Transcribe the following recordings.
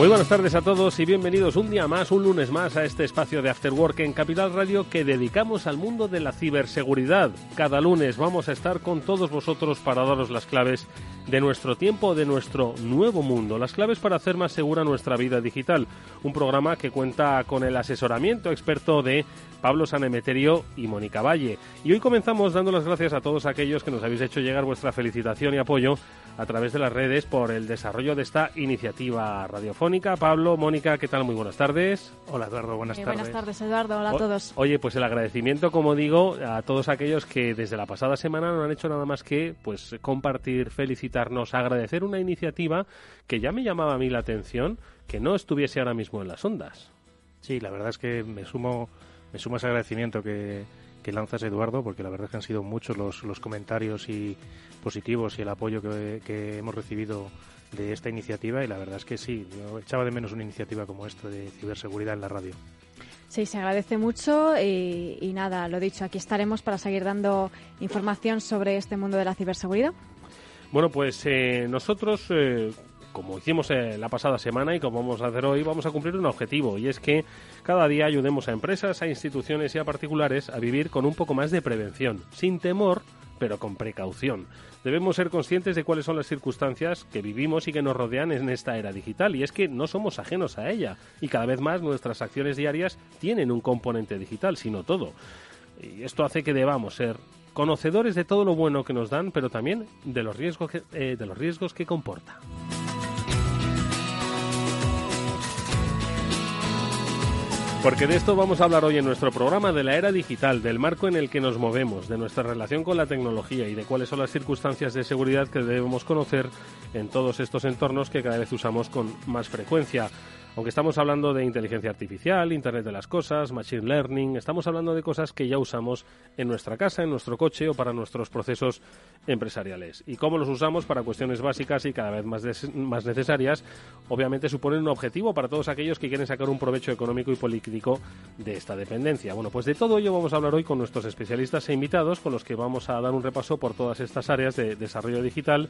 Muy buenas tardes a todos y bienvenidos un día más, un lunes más a este espacio de After Work en Capital Radio que dedicamos al mundo de la ciberseguridad. Cada lunes vamos a estar con todos vosotros para daros las claves de nuestro tiempo, de nuestro nuevo mundo, las claves para hacer más segura nuestra vida digital. Un programa que cuenta con el asesoramiento experto de Pablo Sanemeterio y Mónica Valle. Y hoy comenzamos dando las gracias a todos aquellos que nos habéis hecho llegar vuestra felicitación y apoyo a través de las redes por el desarrollo de esta iniciativa radiofónica. Pablo, Mónica, ¿qué tal? Muy buenas tardes. Hola Eduardo, buenas Eh, tardes. buenas tardes, Eduardo. Hola a todos. Oye, pues el agradecimiento, como digo, a todos aquellos que desde la pasada semana no han hecho nada más que pues compartir, felicitarnos, agradecer una iniciativa que ya me llamaba a mí la atención que no estuviese ahora mismo en las ondas. Sí, la verdad es que me sumo, me sumo a ese agradecimiento que, que lanzas Eduardo, porque la verdad es que han sido muchos los, los comentarios y positivos y el apoyo que, que hemos recibido de esta iniciativa y la verdad es que sí, yo echaba de menos una iniciativa como esta de ciberseguridad en la radio. Sí, se agradece mucho y, y nada, lo dicho, aquí estaremos para seguir dando información sobre este mundo de la ciberseguridad. Bueno, pues eh, nosotros, eh, como hicimos eh, la pasada semana y como vamos a hacer hoy, vamos a cumplir un objetivo y es que cada día ayudemos a empresas, a instituciones y a particulares a vivir con un poco más de prevención, sin temor, pero con precaución. Debemos ser conscientes de cuáles son las circunstancias que vivimos y que nos rodean en esta era digital y es que no somos ajenos a ella y cada vez más nuestras acciones diarias tienen un componente digital, sino todo. Y esto hace que debamos ser conocedores de todo lo bueno que nos dan, pero también de los riesgos que, eh, de los riesgos que comporta. Porque de esto vamos a hablar hoy en nuestro programa de la era digital, del marco en el que nos movemos, de nuestra relación con la tecnología y de cuáles son las circunstancias de seguridad que debemos conocer en todos estos entornos que cada vez usamos con más frecuencia. Aunque estamos hablando de inteligencia artificial, Internet de las Cosas, Machine Learning, estamos hablando de cosas que ya usamos en nuestra casa, en nuestro coche o para nuestros procesos empresariales. Y cómo los usamos para cuestiones básicas y cada vez más, necesarias, obviamente suponen un objetivo para todos aquellos que quieren sacar un provecho económico y político de esta dependencia. Bueno, pues de todo ello vamos a hablar hoy con nuestros especialistas e invitados, con los que vamos a dar un repaso por todas estas áreas de desarrollo digital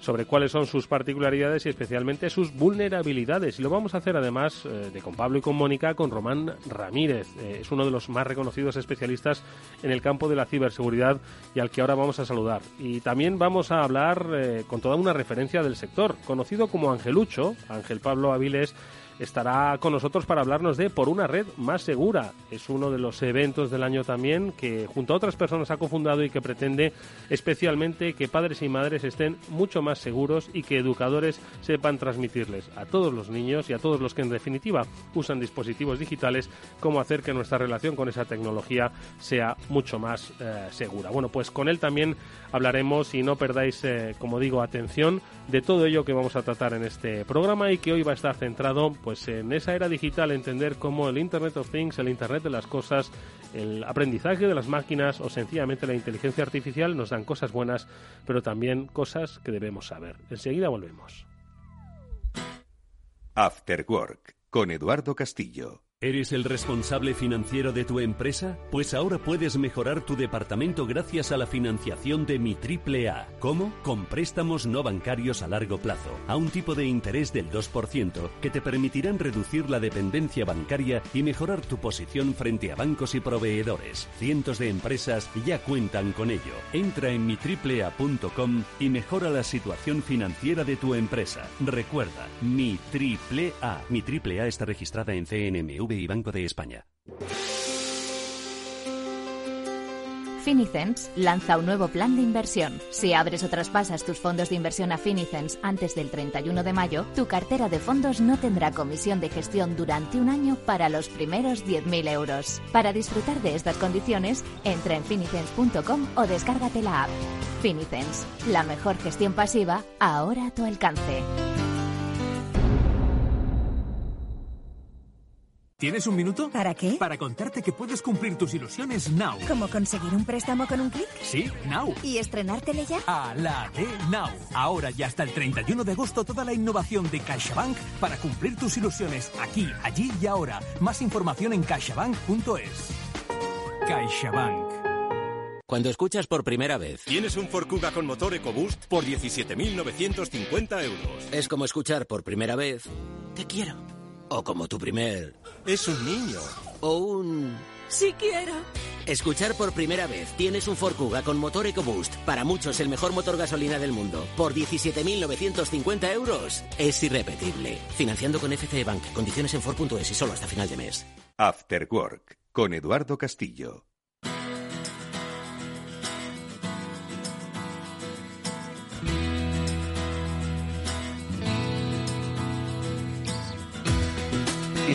sobre cuáles son sus particularidades y especialmente sus vulnerabilidades. Y lo vamos a hacer además eh, de con Pablo y con Mónica, con Román Ramírez. Eh, es uno de los más reconocidos especialistas en el campo de la ciberseguridad y al que ahora vamos a saludar. Y también vamos a hablar eh, con toda una referencia del sector, conocido como Angelucho, Ángel Pablo Avilés estará con nosotros para hablarnos de Por una red más segura. Es uno de los eventos del año también que junto a otras personas ha cofundado y que pretende especialmente que padres y madres estén mucho más seguros y que educadores sepan transmitirles a todos los niños y a todos los que en definitiva usan dispositivos digitales cómo hacer que nuestra relación con esa tecnología sea mucho más eh, segura. Bueno, pues con él también hablaremos y no perdáis, eh, como digo, atención de todo ello que vamos a tratar en este programa y que hoy va a estar centrado pues en esa era digital, entender cómo el Internet of Things, el Internet de las cosas, el aprendizaje de las máquinas o sencillamente la inteligencia artificial nos dan cosas buenas, pero también cosas que debemos saber. Enseguida volvemos. After Work con Eduardo Castillo. ¿Eres el responsable financiero de tu empresa? Pues ahora puedes mejorar tu departamento gracias a la financiación de Mi Triple A. ¿Cómo? Con préstamos no bancarios a largo plazo, a un tipo de interés del 2% que te permitirán reducir la dependencia bancaria y mejorar tu posición frente a bancos y proveedores. Cientos de empresas ya cuentan con ello. Entra en mitriplea.com y mejora la situación financiera de tu empresa. Recuerda, Mi Triple A. Mi Triple A está registrada en CNMV y Banco de España. Finicens lanza un nuevo plan de inversión. Si abres o traspasas tus fondos de inversión a Finicens antes del 31 de mayo, tu cartera de fondos no tendrá comisión de gestión durante un año para los primeros 10.000 euros. Para disfrutar de estas condiciones, entra en finicens.com o descárgate la app. Finicens, la mejor gestión pasiva, ahora a tu alcance. ¿Tienes un minuto? ¿Para qué? Para contarte que puedes cumplir tus ilusiones now. ¿Cómo conseguir un préstamo con un clic? Sí, now. ¿Y estrenártele ya? A la de now. Ahora y hasta el 31 de agosto toda la innovación de CaixaBank para cumplir tus ilusiones aquí, allí y ahora. Más información en caixabank.es. CaixaBank. Cuando escuchas por primera vez. ¿Tienes un Ford Kuga con motor EcoBoost por 17.950 euros? Es como escuchar por primera vez. Te quiero. O como tu primer. Es un niño. O un. Si quiero. Escuchar por primera vez. Tienes un Ford Kuga con motor EcoBoost. Para muchos el mejor motor gasolina del mundo. Por 17.950 euros. Es irrepetible. Financiando con FCE Bank. Condiciones en Ford.es y solo hasta final de mes. After Work con Eduardo Castillo.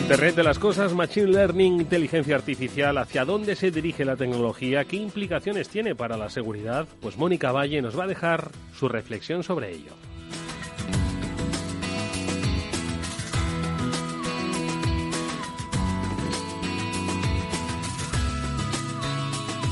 Internet de las cosas, Machine Learning, inteligencia artificial, ¿hacia dónde se dirige la tecnología? ¿Qué implicaciones tiene para la seguridad? Pues Mónica Valle nos va a dejar su reflexión sobre ello.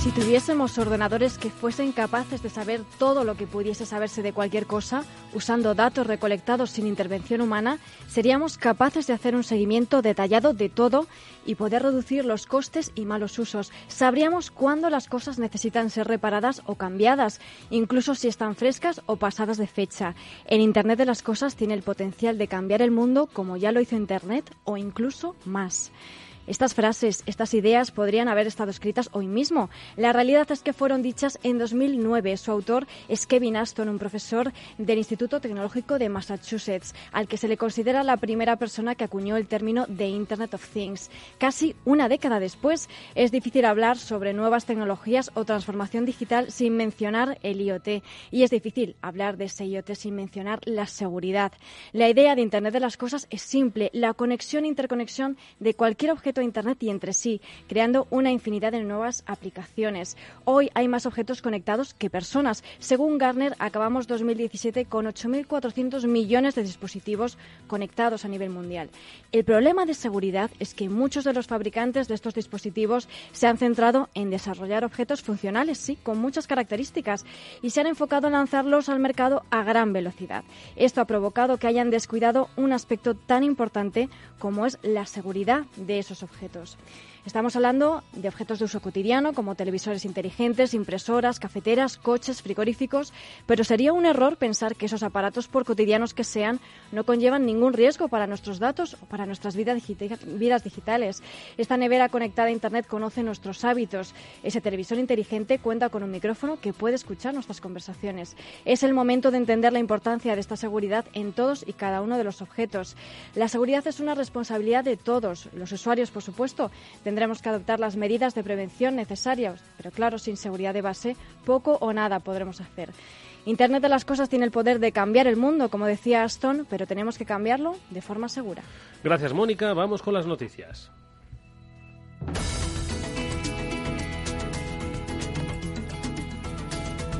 Si tuviésemos ordenadores que fuesen capaces de saber todo lo que pudiese saberse de cualquier cosa, usando datos recolectados sin intervención humana, seríamos capaces de hacer un seguimiento detallado de todo y poder reducir los costes y malos usos. Sabríamos cuándo las cosas necesitan ser reparadas o cambiadas, incluso si están frescas o pasadas de fecha. En Internet de las Cosas tiene el potencial de cambiar el mundo como ya lo hizo Internet o incluso más. Estas frases, estas ideas podrían haber estado escritas hoy mismo. La realidad es que fueron dichas en 2009. Su autor es Kevin Aston, un profesor del Instituto Tecnológico de Massachusetts, al que se le considera la primera persona que acuñó el término de Internet of Things. Casi una década después, es difícil hablar sobre nuevas tecnologías o transformación digital sin mencionar el IoT. Y es difícil hablar de ese IoT sin mencionar la seguridad. La idea de Internet de las Cosas es simple, la conexión e interconexión de cualquier objeto a Internet y entre sí, creando una infinidad de nuevas aplicaciones. Hoy hay más objetos conectados que personas. Según Gartner, acabamos 2017 con 8.400 millones de dispositivos conectados a nivel mundial. El problema de seguridad es que muchos de los fabricantes de estos dispositivos se han centrado en desarrollar objetos funcionales, sí, con muchas características, y se han enfocado en lanzarlos al mercado a gran velocidad. Esto ha provocado que hayan descuidado un aspecto tan importante como es la seguridad de esos objetos. Estamos hablando de objetos de uso cotidiano como televisores inteligentes, impresoras, cafeteras, coches, frigoríficos, pero sería un error pensar que esos aparatos, por cotidianos que sean, no conllevan ningún riesgo para nuestros datos o para nuestras vidas, vidas digitales. Esta nevera conectada a Internet conoce nuestros hábitos. Ese televisor inteligente cuenta con un micrófono que puede escuchar nuestras conversaciones. Es el momento de entender la importancia de esta seguridad en todos y cada uno de los objetos. La seguridad es una responsabilidad de todos, los usuarios, por supuesto, tendremos que adoptar las medidas de prevención necesarias, pero claro, sin seguridad de base, poco o nada podremos hacer. Internet de las Cosas tiene el poder de cambiar el mundo, como decía Aston, pero tenemos que cambiarlo de forma segura. Gracias, Mónica. Vamos con las noticias.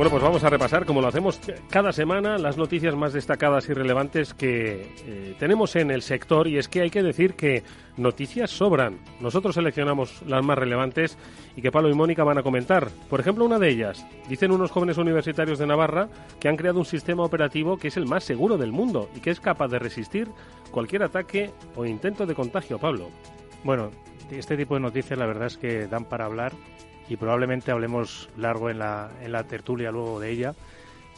Bueno, pues vamos a repasar, como lo hacemos cada semana, las noticias más destacadas y relevantes que eh, tenemos en el sector. Y es que hay que decir que noticias sobran. Nosotros seleccionamos las más relevantes y que Pablo y Mónica van a comentar. Por ejemplo, una de ellas. Dicen unos jóvenes universitarios de Navarra que han creado un sistema operativo que es el más seguro del mundo y que es capaz de resistir cualquier ataque o intento de contagio. Pablo. Bueno, este tipo de noticias la verdad es que dan para hablar y probablemente hablemos largo en la, en la tertulia luego de ella,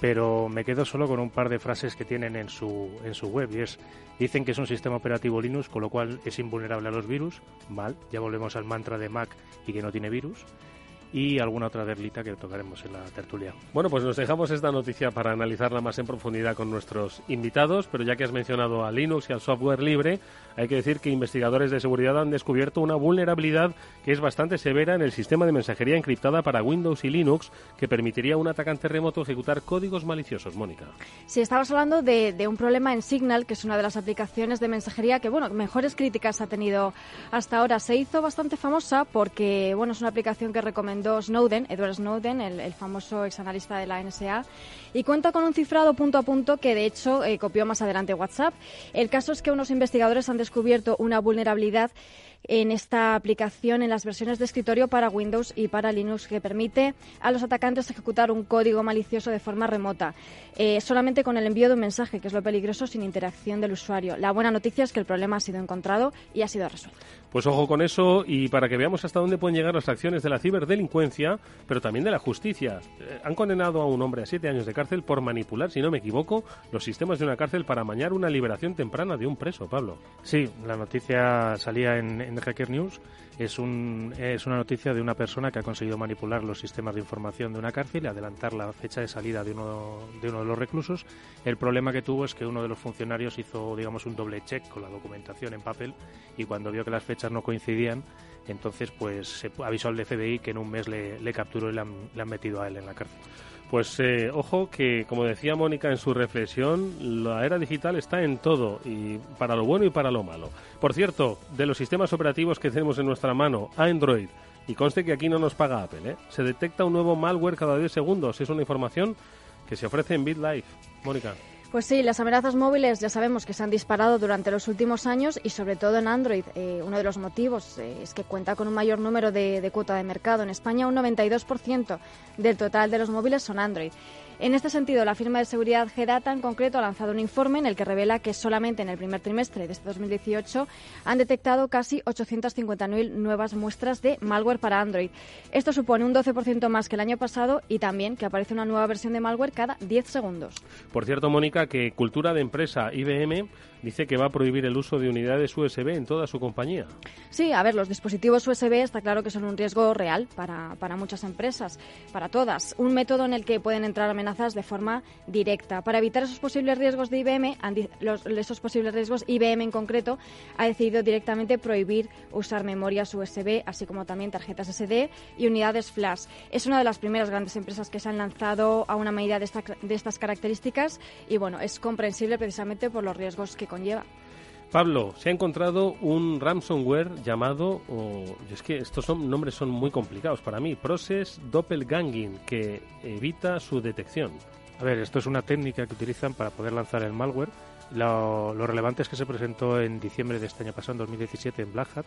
pero me quedo solo con un par de frases que tienen en su, en su web y es, dicen que es un sistema operativo Linux, con lo cual es invulnerable a los virus, mal, ya volvemos al mantra de Mac y que no tiene virus, y alguna otra derlita que tocaremos en la tertulia. Bueno, pues nos dejamos esta noticia para analizarla más en profundidad con nuestros invitados, pero ya que has mencionado a Linux y al software libre, hay que decir que investigadores de seguridad han descubierto una vulnerabilidad que es bastante severa en el sistema de mensajería encriptada para Windows y Linux que permitiría a un atacante remoto ejecutar códigos maliciosos. Mónica. Sí, estabas hablando de, un problema en Signal, que es una de las aplicaciones de mensajería que, bueno, mejores críticas ha tenido hasta ahora. Se hizo bastante famosa porque, bueno, es una aplicación que recomendó Snowden, Edward Snowden, el, el famoso exanalista de la NSA, y cuenta con un cifrado punto a punto que, de hecho, eh, copió más adelante WhatsApp. El caso es que unos investigadores han descubierto una vulnerabilidad en esta aplicación en las versiones de escritorio para Windows y para Linux que permite a los atacantes ejecutar un código malicioso de forma remota, eh, solamente con el envío de un mensaje, que es lo peligroso, sin interacción del usuario. La buena noticia es que el problema ha sido encontrado y ha sido resuelto. Pues ojo con eso y para que veamos hasta dónde pueden llegar las acciones de la ciberdelincuencia, pero también de la justicia. Eh, han condenado a un hombre a siete años de cárcel por manipular, si no me equivoco, los sistemas de una cárcel para amañar una liberación temprana de un preso, Pablo. Sí, la noticia salía en, en Hacker News es, un, es una noticia de una persona que ha conseguido manipular los sistemas de información de una cárcel y adelantar la fecha de salida de uno, de de los reclusos. El problema que tuvo es que uno de los funcionarios hizo, digamos, un doble check con la documentación en papel y cuando vio que las fechas no coincidían, entonces pues se avisó al FBI que en un mes le, capturó y le han metido a él en la cárcel. Pues eh, ojo que, como decía Mónica en su reflexión, la era digital está en todo, y para lo bueno y para lo malo. Por cierto, de los sistemas operativos que tenemos en nuestra mano, Android, y conste que aquí no nos paga Apple, ¿eh? se detecta un nuevo malware cada 10 segundos. Es una información que se ofrece en BitLife. Mónica. Pues sí, las amenazas móviles ya sabemos que se han disparado durante los últimos años y sobre todo en Android. Eh, uno de los motivos eh, es que cuenta con un mayor número de, de cuota de mercado. En España un 92% del total de los móviles son Android. En este sentido, la firma de seguridad GData en concreto ha lanzado un informe en el que revela que solamente en el primer trimestre de este 2018 han detectado casi 850.000 nuevas muestras de malware para Android. Esto supone un 12% más que el año pasado y también que aparece una nueva versión de malware cada 10 segundos. Por cierto, Mónica, que Cultura de Empresa IBM dice que va a prohibir el uso de unidades USB en toda su compañía. Sí, a ver, los dispositivos USB está claro que son un riesgo real para, para muchas empresas, para todas. Un método en el que pueden entrar amenazas de forma directa. Para evitar esos posibles riesgos de IBM, los, esos posibles riesgos, IBM en concreto ha decidido directamente prohibir usar memorias USB, así como también tarjetas SD y unidades flash. Es una de las primeras grandes empresas que se han lanzado a una medida de, esta, de estas características y bueno, es comprensible precisamente por los riesgos que conlleva. Pablo, se ha encontrado un ransomware llamado, oh, es que estos son, nombres son muy complicados para mí, Process Doppelganging, que evita su detección. A ver, esto es una técnica que utilizan para poder lanzar el malware. Lo, lo relevante es que se presentó en diciembre de este año pasado, en 2017, en Black Hat,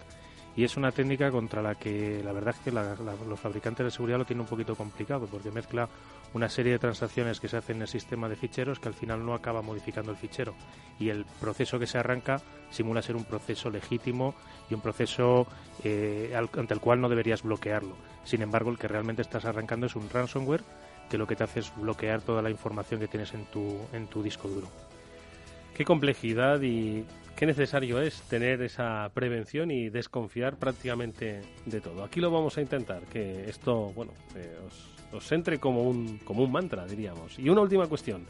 y es una técnica contra la que la verdad es que los fabricantes de seguridad lo tienen un poquito complicado porque mezcla una serie de transacciones que se hacen en el sistema de ficheros que al final no acaba modificando el fichero y el proceso que se arranca simula ser un proceso legítimo y un proceso eh, ante el cual no deberías bloquearlo. Sin embargo, el que realmente estás arrancando es un ransomware que lo que te hace es bloquear toda la información que tienes en tu, en tu disco duro. Qué complejidad y qué necesario es tener esa prevención y desconfiar prácticamente de todo. Aquí lo vamos a intentar, que esto, bueno, eh, os, os entre como un, como un mantra, diríamos. Y una última cuestión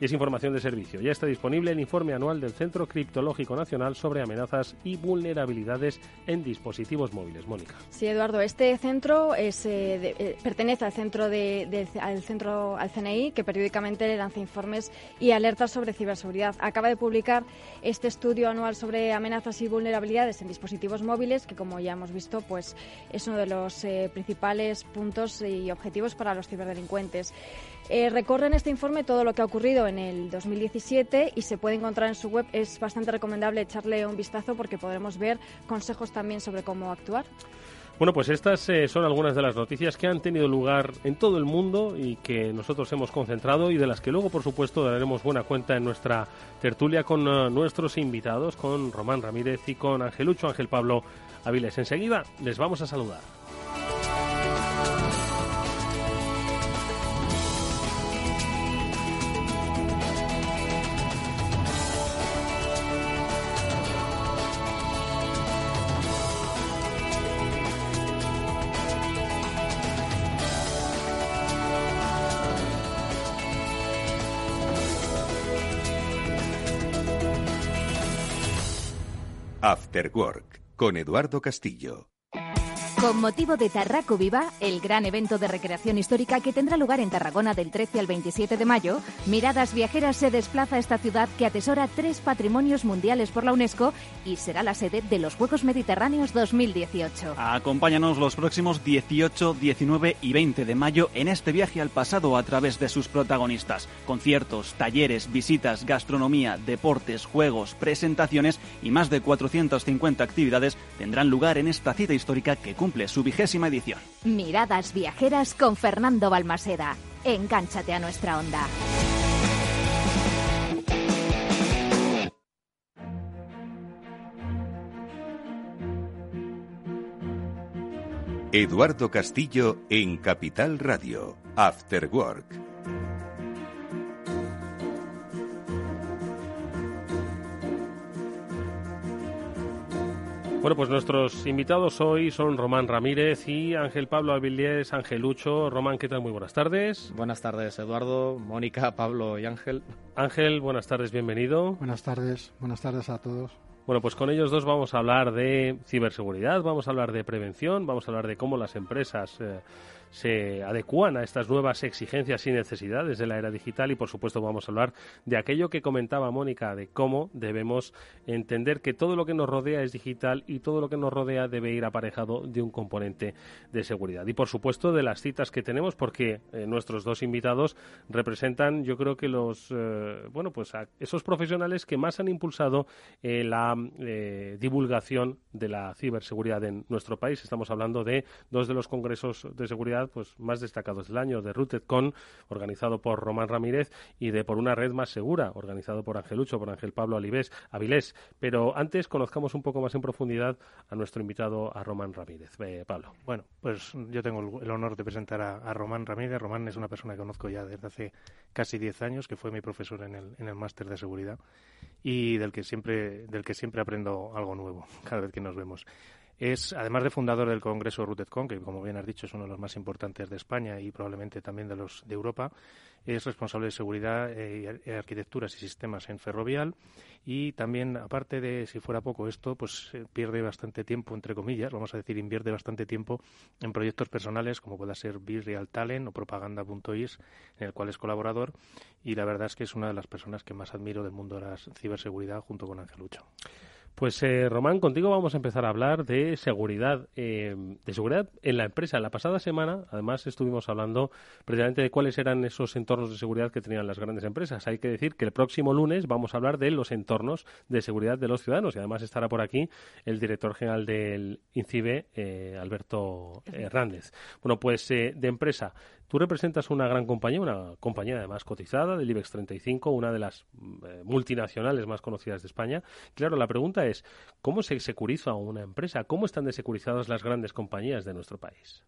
y es información de servicio. Ya está disponible el informe anual del Centro Criptológico Nacional sobre amenazas y vulnerabilidades en dispositivos móviles. Mónica. Sí, Eduardo, este centro eh, eh, pertenece al centro, de, al centro al CNI, que periódicamente le lanza informes y alertas sobre ciberseguridad. Acaba de publicar este estudio anual sobre amenazas y vulnerabilidades en dispositivos móviles, que como ya hemos visto, pues es uno de los eh, principales puntos y objetivos para los ciberdelincuentes. Eh, recorre en este informe todo lo que ha ocurrido en el 2017 y se puede encontrar en su web. Es bastante recomendable echarle un vistazo porque podremos ver consejos también sobre cómo actuar. Bueno, pues estas eh, son algunas de las noticias que han tenido lugar en todo el mundo y que nosotros hemos concentrado y de las que luego, por supuesto, daremos buena cuenta en nuestra tertulia con uh, nuestros invitados, con Román Ramírez y con Angelucho Ángel Pablo Aviles. Enseguida les vamos a saludar. After con Eduardo Castillo. Con motivo de Tarraco Viva, el gran evento de recreación histórica que tendrá lugar en Tarragona del 13 al 27 de mayo, Miradas Viajeras se desplaza a esta ciudad que atesora tres patrimonios mundiales por la UNESCO y será la sede de los Juegos Mediterráneos 2018. Acompáñanos los próximos 18, 19 y 20 de mayo en este viaje al pasado a través de sus protagonistas. Conciertos, talleres, visitas, gastronomía, deportes, juegos, presentaciones y más de 450 actividades tendrán lugar en esta cita histórica que cumple su vigésima edición. Miradas viajeras con Fernando Balmaseda. Engánchate a nuestra onda. Eduardo Castillo en Capital Radio, After Work. Bueno, pues nuestros invitados hoy son Román Ramírez y Ángel Pablo Avilés Angelucho. Román, ¿qué tal? Muy buenas tardes. Buenas tardes, Eduardo, Mónica, Pablo y Ángel. Ángel, buenas tardes, bienvenido. Buenas tardes, buenas tardes a todos. Bueno, pues con ellos dos vamos a hablar de ciberseguridad, vamos a hablar de prevención, vamos a hablar de cómo las empresas eh, se adecúan a estas nuevas exigencias y necesidades de la era digital y, por supuesto, vamos a hablar de aquello que comentaba Mónica, de cómo debemos entender que todo lo que nos rodea es digital y todo lo que nos rodea debe ir aparejado de un componente de seguridad. Y, por supuesto, de las citas que tenemos, porque eh, nuestros dos invitados representan, yo creo que los, eh, bueno, pues esos profesionales que más han impulsado eh, la divulgación de la ciberseguridad en nuestro país. Estamos hablando de dos de los congresos de seguridad pues más destacados del año, de RootedCon, organizado por Román Ramírez, y de Por una red más segura, organizado por Angelucho, por Ángel Pablo Alibés, Avilés. Pero antes conozcamos un poco más en profundidad a nuestro invitado, a Román Ramírez. Pablo. Bueno, pues yo tengo el honor de presentar a, Román Ramírez. Román es una persona que conozco ya desde hace casi 10 años, que fue mi profesor en el, en el máster de seguridad y del que siempre del que siempre aprendo algo nuevo cada vez que nos vemos. Es, además de fundador del Congreso RootedCon, que como bien has dicho es uno de los más importantes de España y probablemente también de los de Europa, es responsable de seguridad, eh, arquitecturas y sistemas en Ferrovial y también, aparte de, si fuera poco esto, pues eh, pierde bastante tiempo, entre comillas, vamos a decir, invierte bastante tiempo en proyectos personales como pueda ser Real Talent o Propaganda.is, en el cual es colaborador y la verdad es que es una de las personas que más admiro del mundo de la ciberseguridad junto con Ángel Lucho. Pues eh, Román, contigo vamos a empezar a hablar de seguridad, eh, de seguridad en la empresa. La pasada semana, además, estuvimos hablando precisamente de cuáles eran esos entornos de seguridad que tenían las grandes empresas. Hay que decir que el próximo lunes vamos a hablar de los entornos de seguridad de los ciudadanos y además estará por aquí el director general del INCIBE, eh, Alberto Hernández. Bueno, pues de empresa. Tú representas una gran compañía, una compañía además cotizada del IBEX 35, una de las mm, multinacionales más conocidas de España. Claro, la pregunta es, ¿cómo se securiza una empresa? ¿Cómo están desecurizadas las grandes compañías de nuestro país?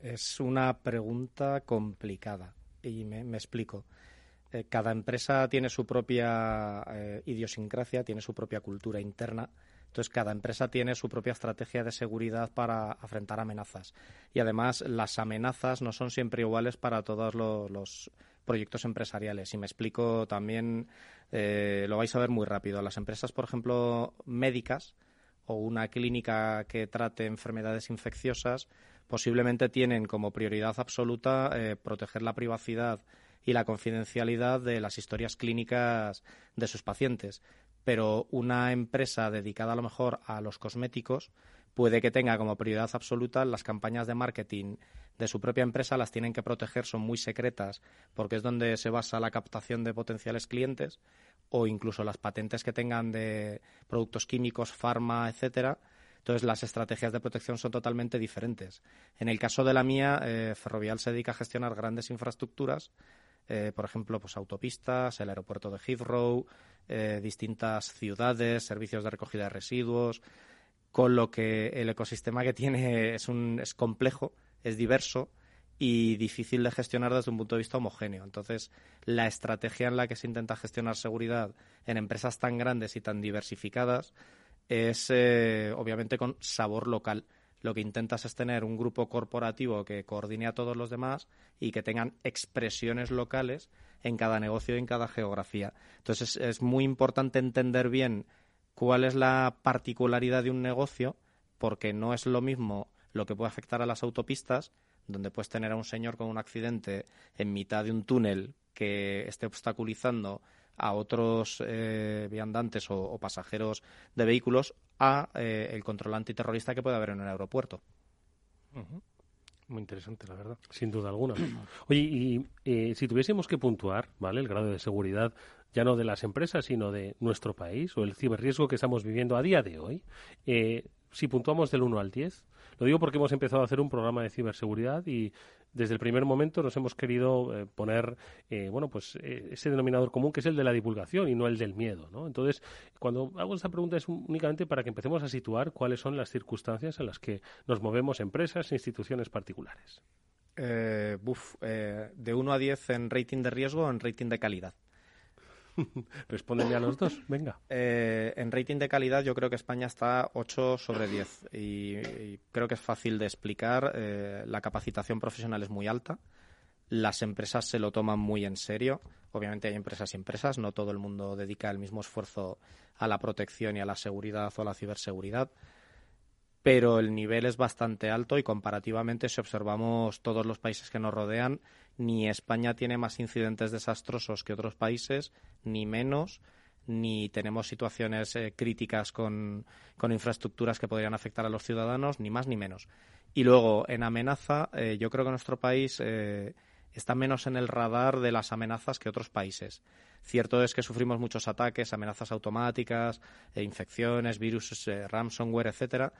Es una pregunta complicada y me, explico. Eh, cada empresa tiene su propia eh, idiosincrasia, tiene su propia cultura interna entonces, cada empresa tiene su propia estrategia de seguridad para afrontar amenazas. Y además, las amenazas no son siempre iguales para todos los, proyectos empresariales. Y me explico también, eh, lo vais a ver muy rápido. Las empresas, por ejemplo, médicas o una clínica que trate enfermedades infecciosas, posiblemente tienen como prioridad absoluta eh, proteger la privacidad y la confidencialidad de las historias clínicas de sus pacientes pero una empresa dedicada a lo mejor a los cosméticos puede que tenga como prioridad absoluta las campañas de marketing de su propia empresa, las tienen que proteger, son muy secretas porque es donde se basa la captación de potenciales clientes o incluso las patentes que tengan de productos químicos, farma, etcétera. Entonces, las estrategias de protección son totalmente diferentes. En el caso de la mía, eh, Ferrovial se dedica a gestionar grandes infraestructuras, eh, por ejemplo, pues autopistas, el aeropuerto de Heathrow, eh, distintas ciudades, servicios de recogida de residuos, con lo que el ecosistema que tiene es, un, es complejo, es diverso y difícil de gestionar desde un punto de vista homogéneo. Entonces, la estrategia en la que se intenta gestionar seguridad en empresas tan grandes y tan diversificadas es, eh, obviamente, con sabor local. Lo que intentas es tener un grupo corporativo que coordine a todos los demás y que tengan expresiones locales en cada negocio y en cada geografía. Entonces es, muy importante entender bien cuál es la particularidad de un negocio, porque no es lo mismo lo que puede afectar a las autopistas, donde puedes tener a un señor con un accidente en mitad de un túnel que esté obstaculizando a otros eh, viandantes o, pasajeros de vehículos a eh, el control antiterrorista que puede haber en un aeropuerto. Muy interesante, la verdad. Sin duda alguna. Oye, y eh, si tuviésemos que puntuar, ¿vale? El grado de seguridad ya no de las empresas, sino de nuestro país o el ciberriesgo que estamos viviendo a día de hoy, eh, si puntuamos del 1 al 10, lo digo porque hemos empezado a hacer un programa de ciberseguridad y desde el primer momento nos hemos querido eh, poner eh, bueno pues eh, ese denominador común que es el de la divulgación y no el del miedo ¿no? entonces cuando hago esta pregunta es únicamente para que empecemos a situar cuáles son las circunstancias en las que nos movemos empresas e instituciones particulares de 1 a 10 en rating de riesgo o en rating de calidad Respóndeme a los dos, venga. Eh, en rating de calidad yo creo que España está 8 sobre 10 y, creo que es fácil de explicar. Eh, la capacitación profesional es muy alta, las empresas se lo toman muy en serio. Obviamente hay empresas y empresas, no todo el mundo dedica el mismo esfuerzo a la protección y a la seguridad o a la ciberseguridad pero el nivel es bastante alto y comparativamente si observamos todos los países que nos rodean, ni España tiene más incidentes desastrosos que otros países, ni menos, ni tenemos situaciones eh, críticas con, infraestructuras que podrían afectar a los ciudadanos, ni más ni menos. Y luego, en amenaza, eh, yo creo que nuestro país eh, está menos en el radar de las amenazas que otros países. Cierto es que sufrimos muchos ataques, amenazas automáticas, infecciones, virus, ransomware, etcétera,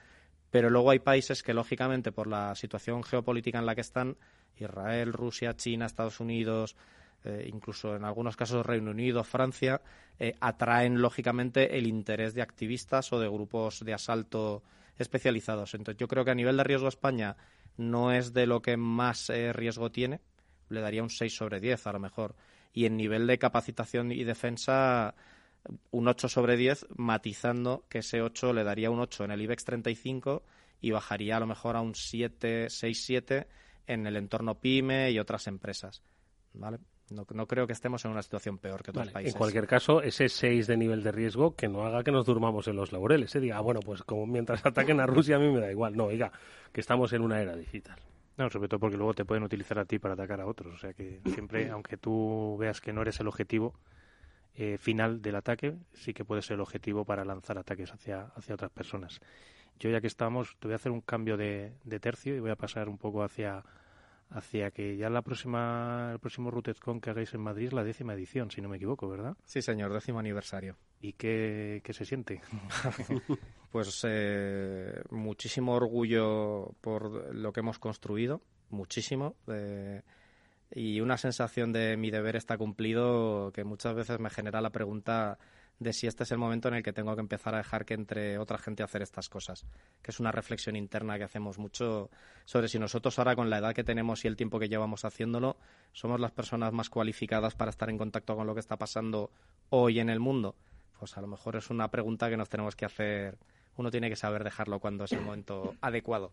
pero luego hay países que, lógicamente, por la situación geopolítica en la que están, Israel, Rusia, China, Estados Unidos, eh, incluso en algunos casos Reino Unido, Francia, eh, atraen, lógicamente, el interés de activistas o de grupos de asalto especializados. Entonces, yo creo que a nivel de riesgo España no es de lo que más eh, riesgo tiene, le daría un 6 sobre 10 a lo mejor. Y en nivel de capacitación y defensa, un 8 sobre 10, matizando que ese 8 le daría un 8 en el IBEX 35 y bajaría a lo mejor a un 7, 6, 7 en el entorno PYME y otras empresas. ¿Vale? No, no, creo que estemos en una situación peor que otros países. En cualquier caso, ese 6 de nivel de riesgo que no haga que nos durmamos en los laureles. Se diga, ah, bueno, pues como mientras ataquen a Rusia a mí me da igual. No, oiga, que estamos en una era digital. No, sobre todo porque luego te pueden utilizar a ti para atacar a otros. O sea que siempre, aunque tú veas que no eres el objetivo, eh, final del ataque sí que puede ser el objetivo para lanzar ataques hacia, hacia otras personas. Yo ya que estamos, te voy a hacer un cambio de, tercio y voy a pasar un poco hacia hacia que ya la próxima el próximo RootedCon que hagáis en Madrid es la décima edición, si no me equivoco, ¿verdad? Sí, señor, décimo aniversario. ¿Y qué, se siente? pues eh, muchísimo orgullo por lo que hemos construido, muchísimo. Eh, y una sensación de mi deber está cumplido que muchas veces me genera la pregunta de si este es el momento en el que tengo que empezar a dejar que entre otra gente hacer estas cosas, que es una reflexión interna que hacemos mucho sobre si nosotros ahora con la edad que tenemos y el tiempo que llevamos haciéndolo, somos las personas más cualificadas para estar en contacto con lo que está pasando hoy en el mundo. Pues a lo mejor es una pregunta que nos tenemos que hacer. Uno tiene que saber dejarlo cuando es el momento adecuado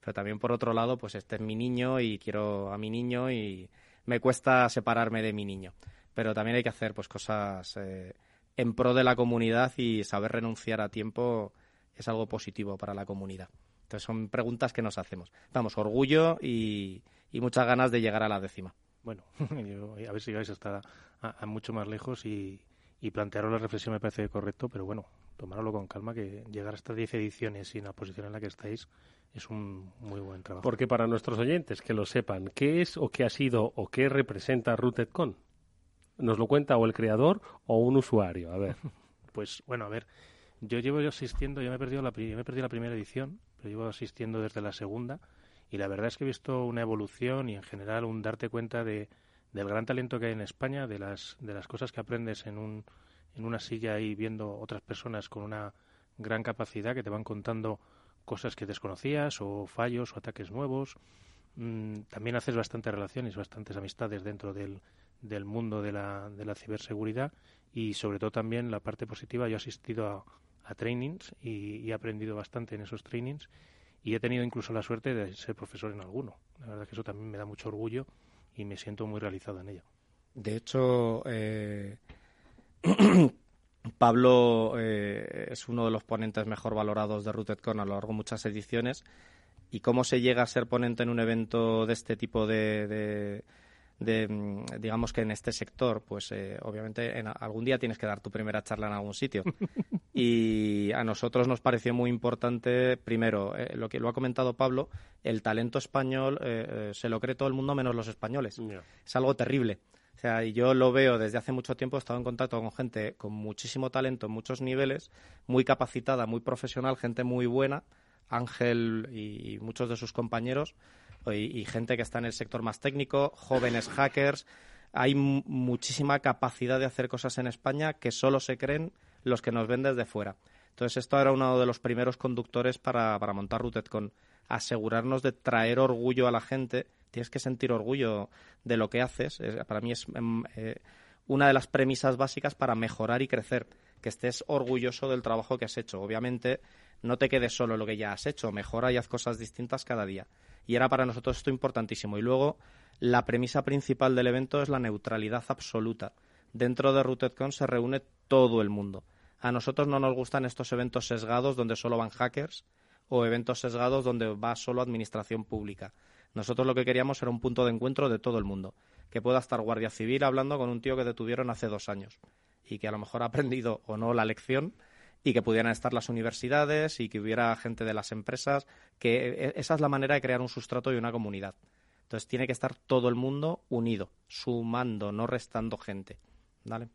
pero también por otro lado, pues este es mi niño y quiero a mi niño y me cuesta separarme de mi niño. Pero también hay que hacer pues cosas eh, en pro de la comunidad y saber renunciar a tiempo es algo positivo para la comunidad. Entonces son preguntas que nos hacemos. Vamos, orgullo y, muchas ganas de llegar a la décima. Bueno, a ver si vais hasta a, mucho más lejos y, y plantearos la reflexión me parece correcto, pero bueno, tomarlo con calma, que llegar hasta 10 ediciones y en la posición en la que estáis es un muy buen trabajo. Porque para nuestros oyentes que lo sepan, ¿qué es o qué ha sido o qué representa RootedCon? ¿Nos lo cuenta o el creador o un usuario? A ver. pues bueno, a ver, yo llevo asistiendo, ya me he perdido la, me he perdido la primera edición, pero llevo asistiendo desde la segunda y la verdad es que he visto una evolución y en general un darte cuenta de, del gran talento que hay en España, de las, de las cosas que aprendes en, un, en una silla y viendo otras personas con una gran capacidad que te van contando cosas que desconocías o fallos o ataques nuevos. Mm, también haces bastantes relaciones, bastantes amistades dentro del, del mundo de la, de la ciberseguridad y sobre todo también la parte positiva. Yo he asistido a, trainings y, he aprendido bastante en esos trainings y he tenido incluso la suerte de ser profesor en alguno. La verdad que eso también me da mucho orgullo y me siento muy realizado en ello. De hecho, eh, Pablo eh, es uno de los ponentes mejor valorados de RootedCon a lo largo de muchas ediciones y cómo se llega a ser ponente en un evento de este tipo de, de, mm, digamos que en este sector, pues eh, obviamente en algún día tienes que dar tu primera charla en algún sitio. y a nosotros nos pareció muy importante, primero, eh, lo que lo ha comentado Pablo, el talento español eh, se lo cree todo el mundo menos los españoles. Es algo terrible. O sea, yo lo veo desde hace mucho tiempo, he estado en contacto con gente con muchísimo talento en muchos niveles, muy capacitada, muy profesional, gente muy buena, Ángel y muchos de sus compañeros, y, gente que está en el sector más técnico, jóvenes hackers. Hay muchísima capacidad de hacer cosas en España que solo se creen los que nos ven desde fuera. Entonces, esto era uno de los primeros conductores para, para montar con asegurarnos de traer orgullo a la gente. Tienes que sentir orgullo de lo que haces. para mí es em, eh, una de las premisas básicas para mejorar y crecer. Que estés orgulloso del trabajo que has hecho. Obviamente, no te quedes solo lo que ya has hecho. Mejora y haz cosas distintas cada día y era para nosotros esto importantísimo. Y luego, la premisa principal del evento es la neutralidad absoluta. Dentro de RootedCon se reúne todo el mundo. A nosotros no nos gustan estos eventos sesgados donde solo van hackers o eventos sesgados donde va solo administración pública. Nosotros lo que queríamos era un punto de encuentro de todo el mundo, que pueda estar Guardia Civil hablando con un tío que detuvieron hace dos años y que a lo mejor ha aprendido o no la lección y que pudieran estar las universidades y que hubiera gente de las empresas, que e, esa es la manera de crear un sustrato y una comunidad. Entonces tiene que estar todo el mundo unido, sumando, no restando gente. ¿Vale?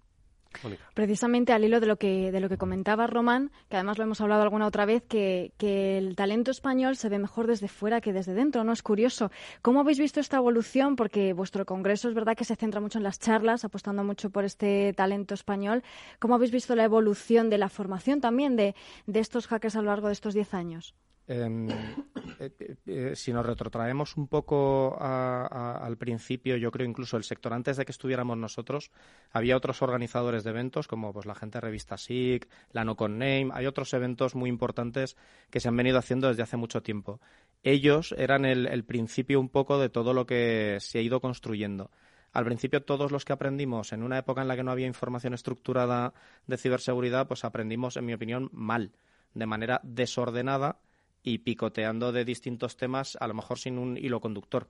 Precisamente al hilo de lo que de lo que comentaba Román, que además lo hemos hablado alguna otra vez, que, el talento español se ve mejor desde fuera que desde dentro, ¿no? Es curioso. ¿Cómo habéis visto esta evolución? Porque vuestro congreso es verdad que se centra mucho en las charlas, apostando mucho por este talento español. ¿Cómo habéis visto la evolución de la formación también de, de estos hackers a lo largo de estos diez años? Em, eh, eh, eh, si nos retrotraemos un poco al principio, yo creo incluso el sector antes de que estuviéramos nosotros, había otros organizadores de eventos como pues la gente de revista SIC, la No Con Name, hay otros eventos muy importantes que se han venido haciendo desde hace mucho tiempo. Ellos eran el, principio un poco de todo lo que se ha ido construyendo. Al principio todos los que aprendimos en una época en la que no había información estructurada de ciberseguridad, pues aprendimos, en mi opinión, mal, de manera desordenada y picoteando de distintos temas, a lo mejor sin un hilo conductor.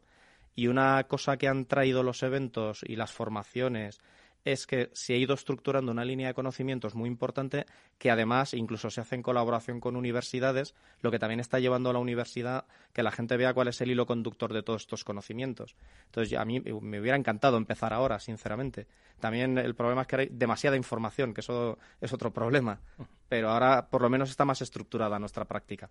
Y una cosa que han traído los eventos y las formaciones es que se ha ido estructurando una línea de conocimientos muy importante que además incluso se hace en colaboración con universidades, lo que también está llevando a la universidad que la gente vea cuál es el hilo conductor de todos estos conocimientos. Entonces, a mí me hubiera encantado empezar ahora, sinceramente. También el problema es que hay demasiada información, que eso es otro problema. Pero ahora por lo menos está más estructurada nuestra práctica.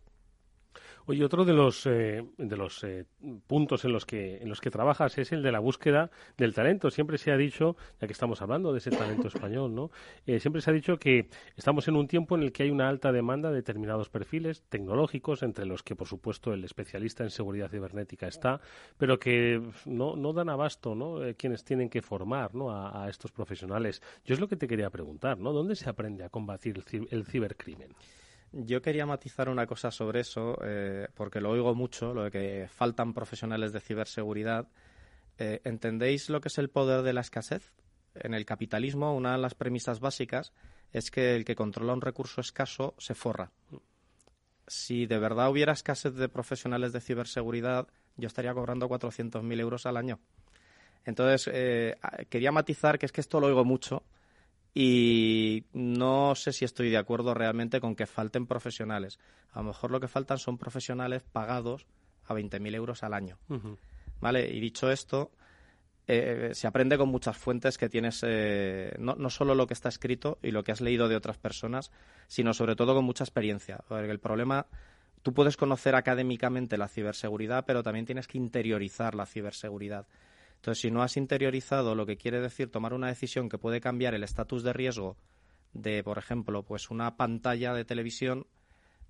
Oye, otro de los, eh, de los eh, puntos en los, que, en los que trabajas es el de la búsqueda del talento. Siempre se ha dicho, ya que estamos hablando de ese talento español, ¿no? Eh, siempre se ha dicho que estamos en un tiempo en el que hay una alta demanda de determinados perfiles tecnológicos, entre los que, por supuesto, el especialista en seguridad cibernética está, pero que no, no dan abasto, ¿no? quienes tienen que formar, ¿no? A, a, estos profesionales. Yo es lo que te quería preguntar, ¿no? ¿Dónde se aprende a combatir el cibercrimen? Yo quería matizar una cosa sobre eso, eh, porque lo oigo mucho, lo de que faltan profesionales de ciberseguridad. Eh, ¿Entendéis lo que es el poder de la escasez? En el capitalismo, una de las premisas básicas es que el que controla un recurso escaso se forra. Si de verdad hubiera escasez de profesionales de ciberseguridad, yo estaría cobrando 400.000 euros al año. Entonces, eh, quería matizar que es que esto lo oigo mucho y no sé si estoy de acuerdo realmente con que falten profesionales. A lo mejor lo que faltan son profesionales pagados a 20.000 euros al año. ¿Vale? Y dicho esto, eh, se aprende con muchas fuentes que tienes, eh, no, no, solo lo que está escrito y lo que has leído de otras personas, sino sobre todo con mucha experiencia. el problema, tú puedes conocer académicamente la ciberseguridad, pero también tienes que interiorizar la ciberseguridad. Entonces, si no has interiorizado lo que quiere decir tomar una decisión que puede cambiar el estatus de riesgo de, por ejemplo, pues una pantalla de televisión,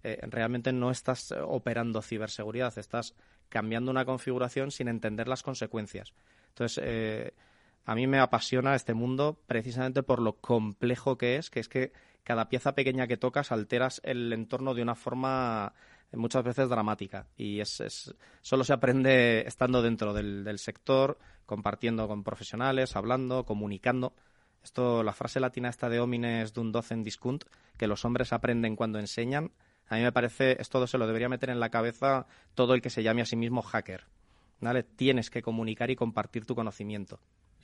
eh, realmente no estás operando ciberseguridad, estás cambiando una configuración sin entender las consecuencias. Entonces, eh, a mí me apasiona este mundo precisamente por lo complejo que es, que es que cada pieza pequeña que tocas alteras el entorno de una forma muchas veces dramática y es, solo se aprende estando dentro del, sector, compartiendo con profesionales, hablando, comunicando. Esto, la frase latina esta de homines dun docen discunt, que los hombres aprenden cuando enseñan, A mí me parece, esto se lo debería meter en la cabeza todo el que se llame a sí mismo hacker. ¿Vale? Tienes que comunicar y compartir tu conocimiento.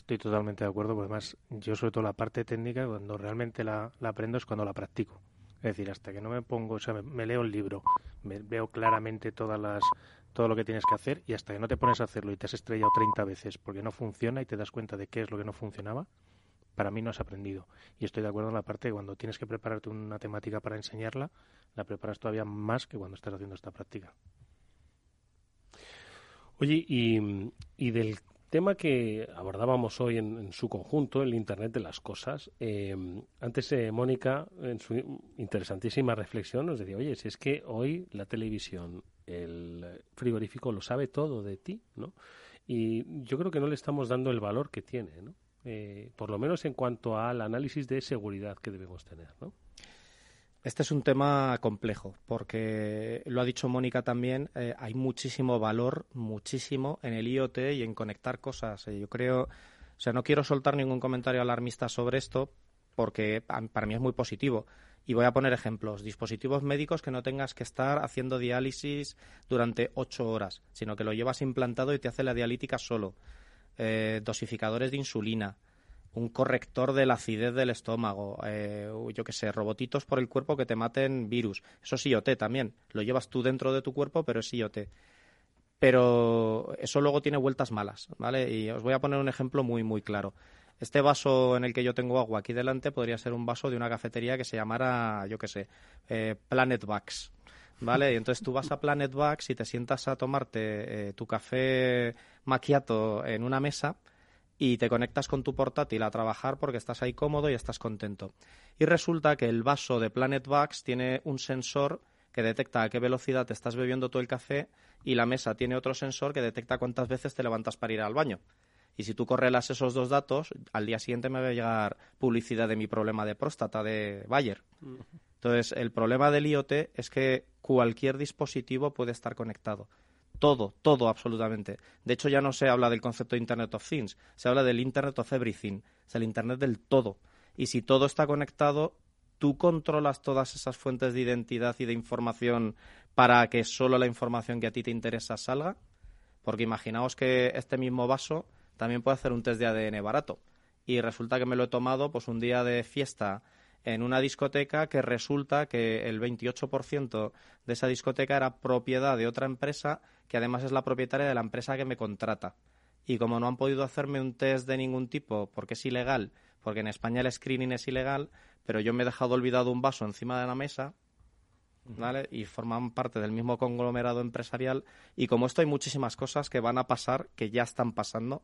Estoy totalmente de acuerdo, porque además yo sobre todo la parte técnica, cuando realmente la, aprendo es cuando la practico. Es decir, hasta que no me pongo, o sea, me, leo el libro, me veo claramente todas las, todo lo que tienes que hacer y hasta que no te pones a hacerlo y te has estrellado 30 veces porque no funciona y te das cuenta de qué es lo que no funcionaba, para mí no has aprendido. Y estoy de acuerdo en la parte de cuando tienes que prepararte una temática para enseñarla, la preparas todavía más que cuando estás haciendo esta práctica. Oye, y, y del tema que abordábamos hoy en, su conjunto, el Internet de las Cosas. Eh, antes eh, Mónica, en su interesantísima reflexión, nos decía, oye, si es que hoy la televisión, el frigorífico lo sabe todo de ti, ¿no? Y yo creo que no le estamos dando el valor que tiene, ¿no? Eh, por lo menos en cuanto al análisis de seguridad que debemos tener, ¿no? Este es un tema complejo, porque lo ha dicho Mónica también, eh, hay muchísimo valor, muchísimo en el IoT y en conectar cosas. Eh, yo creo, o sea, no quiero soltar ningún comentario alarmista sobre esto, porque para mí es muy positivo. Y voy a poner ejemplos. Dispositivos médicos que no tengas que estar haciendo diálisis durante ocho horas, sino que lo llevas implantado y te hace la dialítica solo. Eh, dosificadores de insulina un corrector de la acidez del estómago, eh, yo qué sé, robotitos por el cuerpo que te maten virus. Eso es IoT también. Lo llevas tú dentro de tu cuerpo, pero es IoT. Pero eso luego tiene vueltas malas, ¿vale? Y os voy a poner un ejemplo muy, muy claro. Este vaso en el que yo tengo agua aquí delante podría ser un vaso de una cafetería que se llamara, yo qué sé, eh, Planet Bucks. ¿Vale? Y entonces tú vas a Planet Bucks y te sientas a tomarte eh, tu café maquiato en una mesa y te conectas con tu portátil a trabajar porque estás ahí cómodo y estás contento. Y resulta que el vaso de Planet Bugs tiene un sensor que detecta a qué velocidad te estás bebiendo tú el café y la mesa tiene otro sensor que detecta cuántas veces te levantas para ir al baño. Y si tú correlas esos dos datos, al día siguiente me va a llegar publicidad de mi problema de próstata de Bayer. Entonces, el problema del IoT es que cualquier dispositivo puede estar conectado todo, todo absolutamente. De hecho, ya no se habla del concepto de Internet of Things, se habla del Internet of Everything, es el Internet del todo. Y si todo está conectado, tú controlas todas esas fuentes de identidad y de información para que solo la información que a ti te interesa salga. Porque imaginaos que este mismo vaso también puede hacer un test de ADN barato. Y resulta que me lo he tomado pues un día de fiesta en una discoteca que resulta que el 28% de esa discoteca era propiedad de otra empresa que además es la propietaria de la empresa que me contrata. Y como no han podido hacerme un test de ningún tipo porque es ilegal, porque en España el screening es ilegal, pero yo me he dejado olvidado un vaso encima de la mesa, ¿vale? Y forman parte del mismo conglomerado empresarial. Y como esto hay muchísimas cosas que van a pasar, que ya están pasando.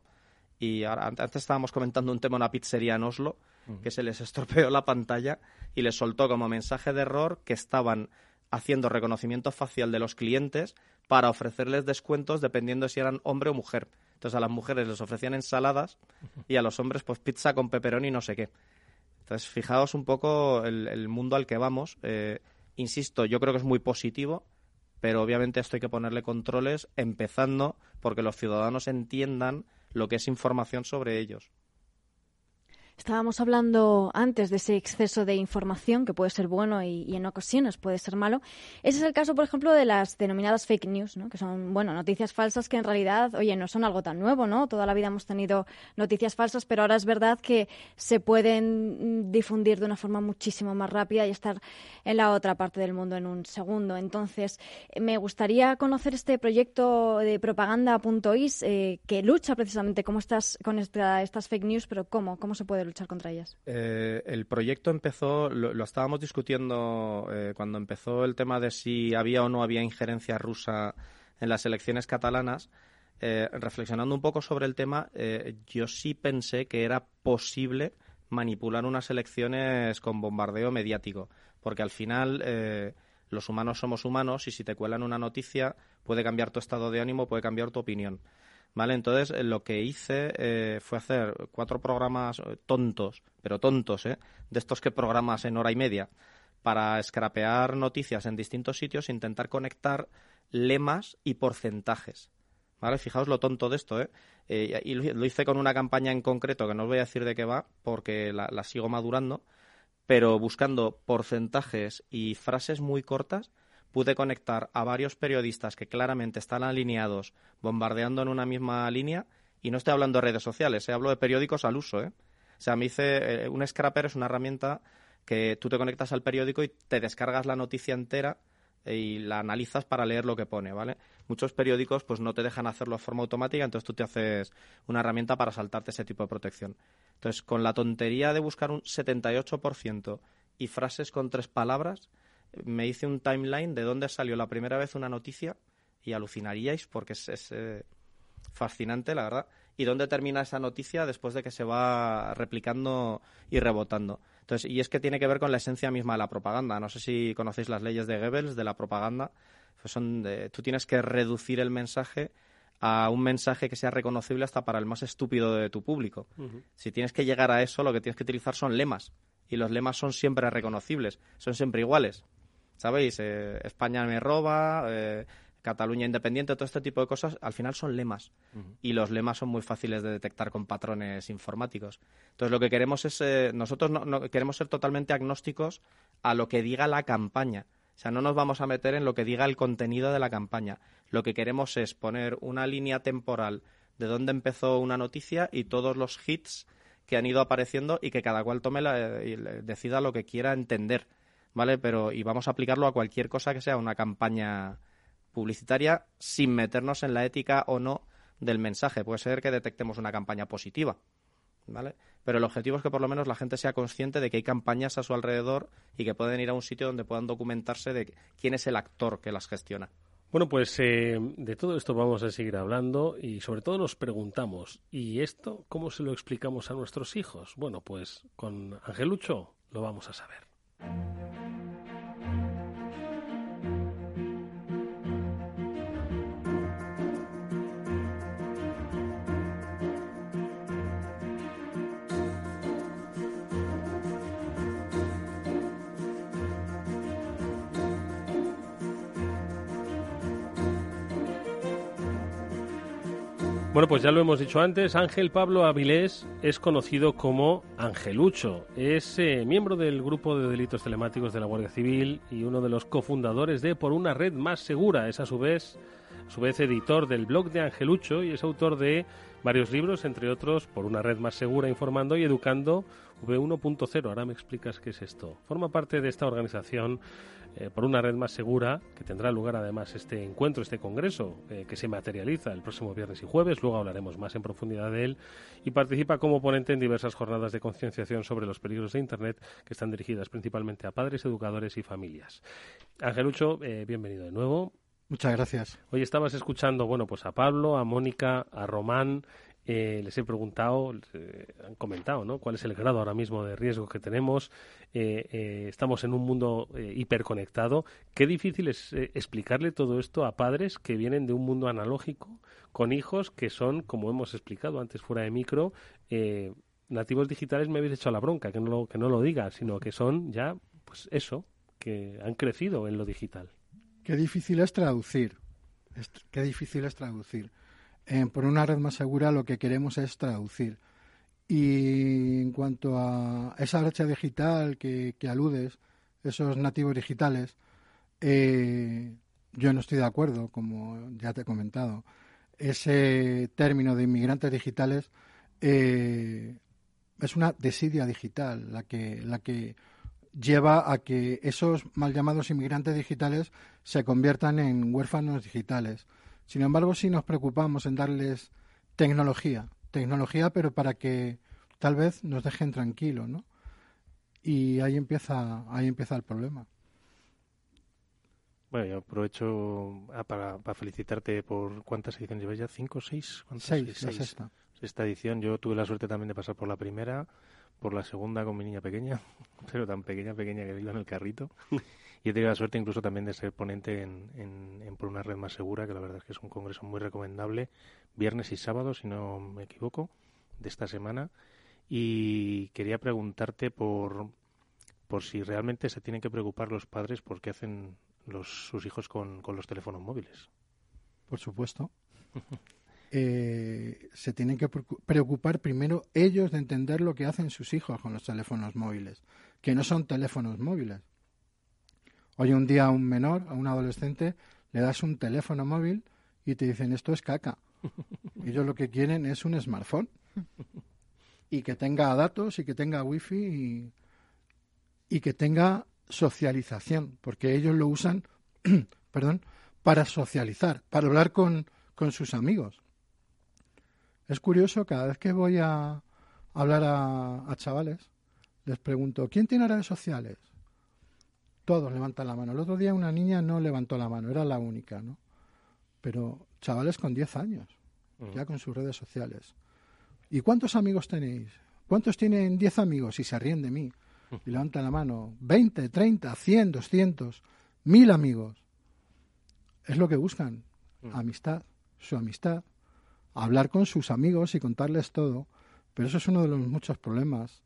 Y antes estábamos comentando un tema en una pizzería en Oslo, que se les estropeó la pantalla y les soltó como mensaje de error que estaban haciendo reconocimiento facial de los clientes para ofrecerles descuentos dependiendo si eran hombre o mujer. Entonces a las mujeres les ofrecían ensaladas y a los hombres pues pizza con peperón y no sé qué. Entonces fijaos un poco el, mundo al que vamos. Eh, insisto, yo creo que es muy positivo, pero obviamente esto hay que ponerle controles empezando porque los ciudadanos entiendan lo que es información sobre ellos. Estábamos hablando antes de ese exceso de información que puede ser bueno y, en ocasiones puede ser malo. Ese es el caso, por ejemplo, de las denominadas fake news, ¿no? que son bueno noticias falsas que en realidad, oye, no son algo tan nuevo, ¿no? Toda la vida hemos tenido noticias falsas, pero ahora es verdad que se pueden difundir de una forma muchísimo más rápida y estar en la otra parte del mundo en un segundo. Entonces, me gustaría conocer este proyecto de propaganda.is eh, que lucha precisamente cómo estás con estas fake news, pero cómo, cómo se puede luchar contra ellas? Eh, el proyecto empezó, lo, estábamos discutiendo eh, cuando empezó el tema de si había o no había injerencia rusa en las elecciones catalanas. Eh, reflexionando un poco sobre el tema, yo sí pensé que era posible manipular unas elecciones con bombardeo mediático, porque al final los humanos somos humanos y si te cuelan una noticia puede cambiar tu estado de ánimo, puede cambiar tu opinión. ¿Vale? Entonces, eh, lo que hice eh, fue hacer cuatro programas eh, tontos, pero tontos, ¿eh? De estos que programas en hora y media, para scrapear noticias en distintos sitios e intentar conectar lemas y porcentajes. ¿Vale? Fijaos lo tonto de esto, ¿eh? y lo hice con una campaña en concreto que no os voy a decir de qué va, porque la, la sigo madurando, pero buscando porcentajes y frases muy cortas pude conectar a varios periodistas que claramente están alineados, bombardeando en una misma línea, y no estoy hablando de redes sociales, eh, hablo de periódicos al uso. ¿eh? O sea, me hice, eh, un scrapper es una herramienta que tú te conectas al periódico y te descargas la noticia entera y la analizas para leer lo que pone, ¿vale? Muchos periódicos pues no te dejan hacerlo de forma automática, entonces tú te haces una herramienta para saltarte ese tipo de protección. Entonces, con la tontería de buscar un 78% y frases con tres palabras, me hice un timeline de dónde salió la primera vez una noticia y alucinaríais porque es, eh, fascinante, la verdad, y dónde termina esa noticia después de que se va replicando y rebotando. Entonces, y es que tiene que ver con la esencia misma de la propaganda. No sé si conocéis las leyes de Goebbels de la propaganda. Pues son tú tienes que reducir el mensaje a un mensaje que sea reconocible hasta para el más estúpido de tu público. Si tienes que llegar a eso, lo que tienes que utilizar son lemas. Y los lemas son siempre reconocibles, son siempre iguales. ¿Sabéis? Eh, España me roba, eh, Cataluña independiente, todo este tipo de cosas, al final son lemas. Y los lemas son muy fáciles de detectar con patrones informáticos. Entonces, lo que queremos es, eh, nosotros no, queremos ser totalmente agnósticos a lo que diga la campaña. O sea, no nos vamos a meter en lo que diga el contenido de la campaña. Lo que queremos es poner una línea temporal de dónde empezó una noticia y todos los hits que han ido apareciendo y que cada cual tome la, y decida lo que quiera entender, ¿vale? Pero y vamos a aplicarlo a cualquier cosa que sea una campaña publicitaria sin meternos en la ética o no del mensaje. Puede ser que detectemos una campaña positiva, ¿vale? Pero el objetivo es que por lo menos la gente sea consciente de que hay campañas a su alrededor y que pueden ir a un sitio donde puedan documentarse de quién es el actor que las gestiona. Bueno, pues eh, de todo esto vamos a seguir hablando y sobre todo nos preguntamos, ¿y esto cómo se lo explicamos a nuestros hijos? Bueno, pues con Angelucho lo vamos a saber. Bueno, pues ya lo hemos dicho antes, Ángel Pablo Avilés es conocido como Angelucho. Es eh, miembro del grupo de delitos telemáticos de la Guardia Civil y uno de los cofundadores de Por una red más segura. Es a su vez, a su vez editor del blog de Angelucho y es autor de varios libros, entre otros Por una red más segura, informando y educando V1.0. Ahora me explicas qué es esto. Forma parte de esta organización eh, por una red más segura, que tendrá lugar además este encuentro, este congreso, eh, que se materializa el próximo viernes y jueves, luego hablaremos más en profundidad de él, y participa como ponente en diversas jornadas de concienciación sobre los peligros de Internet, que están dirigidas principalmente a padres, educadores y familias. Angelucho, eh, bienvenido de nuevo. Muchas gracias. Hoy estabas escuchando, bueno, pues a Pablo, a Mónica, a Román, eh, les he preguntado, han comentado, ¿no? ¿Cuál es el grado ahora mismo de riesgo que tenemos? Eh, eh, estamos en un mundo hiperconectado. Qué difícil es explicarle todo esto a padres que vienen de un mundo analógico con hijos que son, como hemos explicado antes fuera de micro, nativos digitales. Me habéis hecho la bronca que no lo, que no lo diga, sino que son ya, pues eso, que han crecido en lo digital. Qué difícil es traducir. qué difícil es traducir por una red más segura lo que queremos es traducir. Y en cuanto a esa brecha digital que, aludes, esos nativos digitales, eh, yo no estoy de acuerdo, como ya te he comentado. Ese término de inmigrantes digitales eh, es una desidia digital la que, la que lleva a que esos mal llamados inmigrantes digitales se conviertan en huérfanos digitales. Sin embargo, sí nos preocupamos en darles tecnología, tecnología, pero para que tal vez nos dejen tranquilos, ¿no? Y ahí empieza, ahí empieza el problema. Bueno, yo aprovecho ah, para, felicitarte por cuántas ediciones llevas ya, cinco, seis, seis, seis, Esta edición, yo tuve la suerte también de pasar por la primera, por la segunda con mi niña pequeña, pero tan pequeña, pequeña que iba en el carrito. Y he tenido la suerte incluso también de ser ponente en, Por una red más segura, que la verdad es que es un congreso muy recomendable, viernes y sábado, si no me equivoco, de esta semana. Y quería preguntarte por, por si realmente se tienen que preocupar los padres por qué hacen los, sus hijos con, los teléfonos móviles. Por supuesto. Eh, se tienen que preocupar primero ellos de entender lo que hacen sus hijos con los teléfonos móviles, que no son teléfonos móviles, Hoy un día a un menor, a un adolescente, le das un teléfono móvil y te dicen esto es caca. Ellos lo que quieren es un smartphone y que tenga datos y que tenga wifi y, y que tenga socialización, porque ellos lo usan, perdón, para socializar, para hablar con, con sus amigos. Es curioso, cada vez que voy a hablar a, a chavales, les pregunto, ¿quién tiene redes sociales? Todos levantan la mano. El otro día una niña no levantó la mano, era la única, ¿no? Pero chavales con 10 años, ya con sus redes sociales. ¿Y cuántos amigos tenéis? ¿Cuántos tienen 10 amigos? Y se ríen de mí. Y levantan la mano. 20, 30, 100, 200, 1000 amigos. Es lo que buscan. Amistad, su amistad. Hablar con sus amigos y contarles todo. Pero eso es uno de los muchos problemas.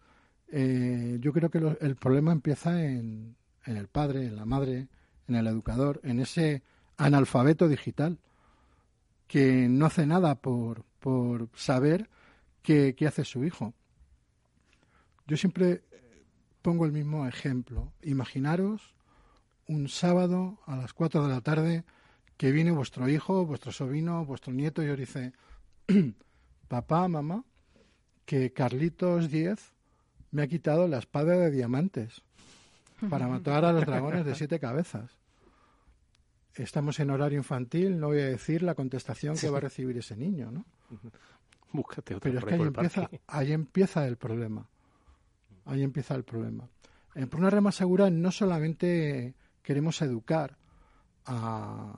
Eh, yo creo que lo- el problema empieza en, en el padre, en la madre, en el educador, en ese analfabeto digital que no hace nada por, por saber qué, qué hace su hijo. Yo siempre eh, pongo el mismo ejemplo. Imaginaros un sábado a las 4 de la tarde que viene vuestro hijo, vuestro sobrino, vuestro nieto y os dice, papá, mamá, que Carlitos 10 me ha quitado la espada de diamantes para matar a los dragones de siete cabezas. Estamos en horario infantil, no voy a decir la contestación que va a recibir ese niño, ¿no? Búscate otro Pero es que ahí empieza, ahí empieza el problema. Ahí empieza el problema. En Por una rama segura no solamente queremos educar a,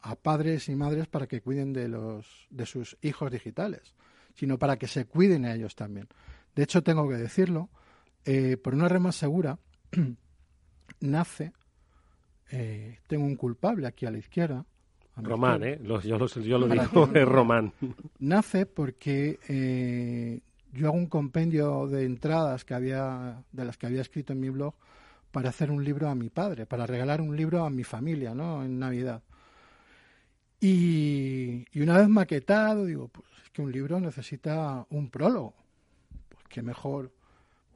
a padres y madres para que cuiden de, los, de sus hijos digitales, sino para que se cuiden a ellos también. De hecho, tengo que decirlo, eh, por una rama segura nace, eh, tengo un culpable aquí a la izquierda. a Román, izquierda. ¿eh? Yo, lo, yo lo Para digo, es Román. Nace porque eh, yo hago un compendio de entradas que había, de las que había escrito en mi blog para hacer un libro a mi padre, para regalar un libro a mi familia, ¿no? En Navidad. Y, y una vez maquetado, digo, pues es que un libro necesita un prólogo. Pues qué mejor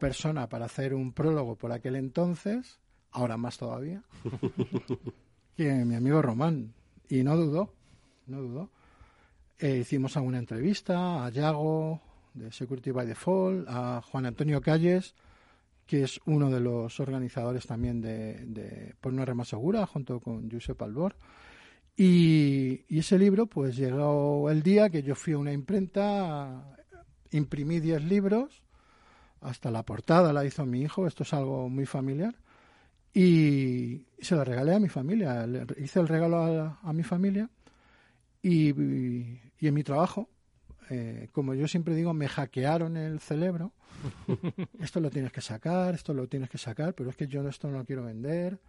persona para hacer un prólogo por aquel entonces, ahora más todavía, que mi amigo Román. Y no dudó, no dudó. Eh, hicimos alguna entrevista a Yago de Security by Default, a Juan Antonio Calles, que es uno de los organizadores también de, de Por una rema segura, junto con Josep Albor. Y, y ese libro, pues llegó el día que yo fui a una imprenta, imprimí 10 libros, hasta la portada la hizo mi hijo, esto es algo muy familiar, y se lo regalé a mi familia, le hice el regalo a, a mi familia y, y en mi trabajo, eh, como yo siempre digo, me hackearon el cerebro. esto lo tienes que sacar, esto lo tienes que sacar, pero es que yo esto no lo quiero vender.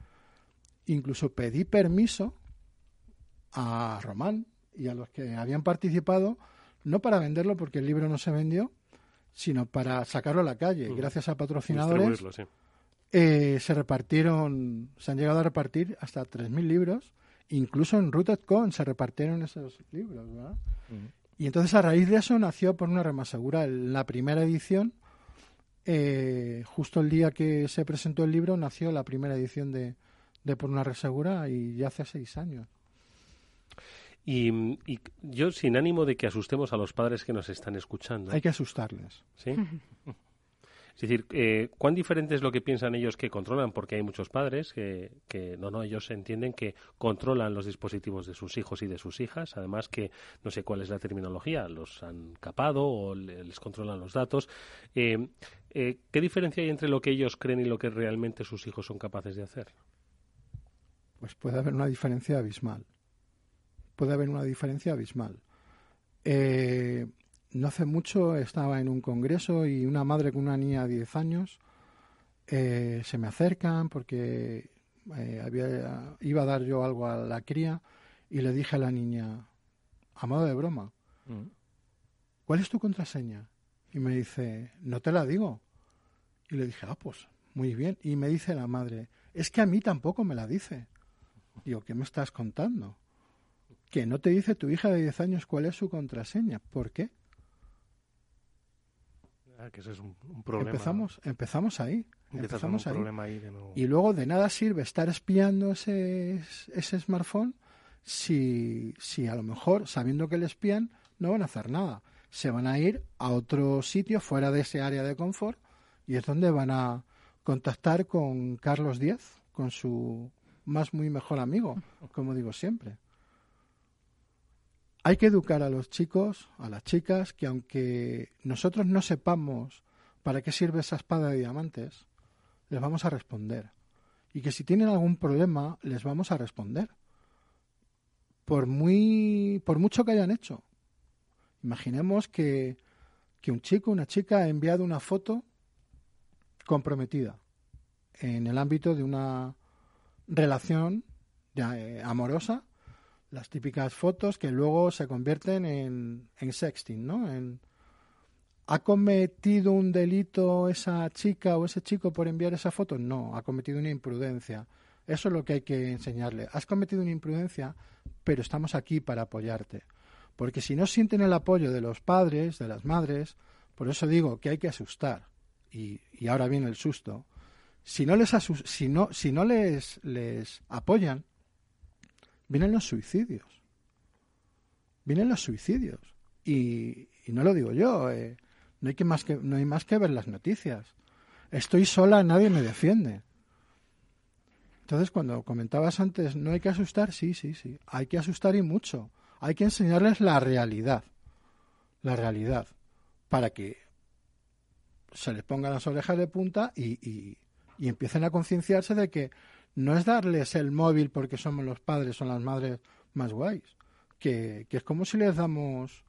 Incluso pedí permiso a Román y a los que habían participado, no para venderlo porque el libro no se vendió, sino para sacarlo a la calle. Gracias a patrocinadores sí. eh, se repartieron, se han llegado a repartir hasta 3.000 libros, incluso en RootedCon se repartieron esos libros, ¿verdad? Y entonces a raíz de eso nació por una rama segura la primera edición. eh, justo el día que se presentó el libro nació la primera edición de, de Por una red segura y ya hace seis años. Y, y yo, sin ánimo de que asustemos a los padres que nos están escuchando. Hay que asustarles. ¿Sí? Es decir, eh, ¿cuán diferente es lo que piensan ellos que controlan? Porque hay muchos padres que, que, no, no, ellos entienden que controlan los dispositivos de sus hijos y de sus hijas. Además que, no sé cuál es la terminología, los han capado o le- les controlan los datos. Eh, eh, ¿Qué diferencia hay entre lo que ellos creen y lo que realmente sus hijos son capaces de hacer? Pues puede haber una diferencia abismal. Puede haber una diferencia abismal. Eh, no hace mucho estaba en un congreso y una madre con una niña de 10 años eh, se me acercan porque eh, había, iba a dar yo algo a la cría y le dije a la niña, a modo de broma, ¿cuál es tu contraseña? Y me dice, no te la digo. Y le dije, ah, pues muy bien. Y me dice la madre, es que a mí tampoco me la dice. Digo, ¿qué me estás contando? Que no te dice tu hija de 10 años cuál es su contraseña. ¿Por qué? Ah, que ese es un, problema. Empezamos, empezamos ahí. Empezamos ahí. Y luego de nada sirve estar espiando ese, ese smartphone si, si a lo mejor, sabiendo que le espían, no van a hacer nada. Se van a ir a otro sitio fuera de ese área de confort y es donde van a contactar con Carlos Díaz, con su más muy mejor amigo, como digo siempre. Hay que educar a los chicos, a las chicas, que aunque nosotros no sepamos para qué sirve esa espada de diamantes, les vamos a responder. Y que si tienen algún problema, les vamos a responder. Por muy, por mucho que hayan hecho. Imaginemos que, que un chico, una chica ha enviado una foto comprometida en el ámbito de una relación eh, amorosa, las típicas fotos que luego se convierten en, en sexting, ¿no? En, ¿Ha cometido un delito esa chica o ese chico por enviar esa foto? No, ha cometido una imprudencia. Eso es lo que hay que enseñarle. Has cometido una imprudencia, pero estamos aquí para apoyarte. Porque si no sienten el apoyo de los padres, de las madres, por eso digo que hay que asustar. Y, y ahora viene el susto si no les, si no, si no les, les apoyan, vienen los suicidios. Vienen los suicidios. Y, no lo digo yo, eh, no, hay que más que, no hay más que ver las noticias. Estoy sola, nadie me defiende. Entonces, cuando comentabas antes, no hay que asustar, sí, sí, sí. Hay que asustar y mucho. Hay que enseñarles la realidad. La realidad. Para que se les pongan las orejas de punta y, y empiecen a concienciarse de que no es darles el móvil porque somos los padres o las madres más guays, que, es como si les damos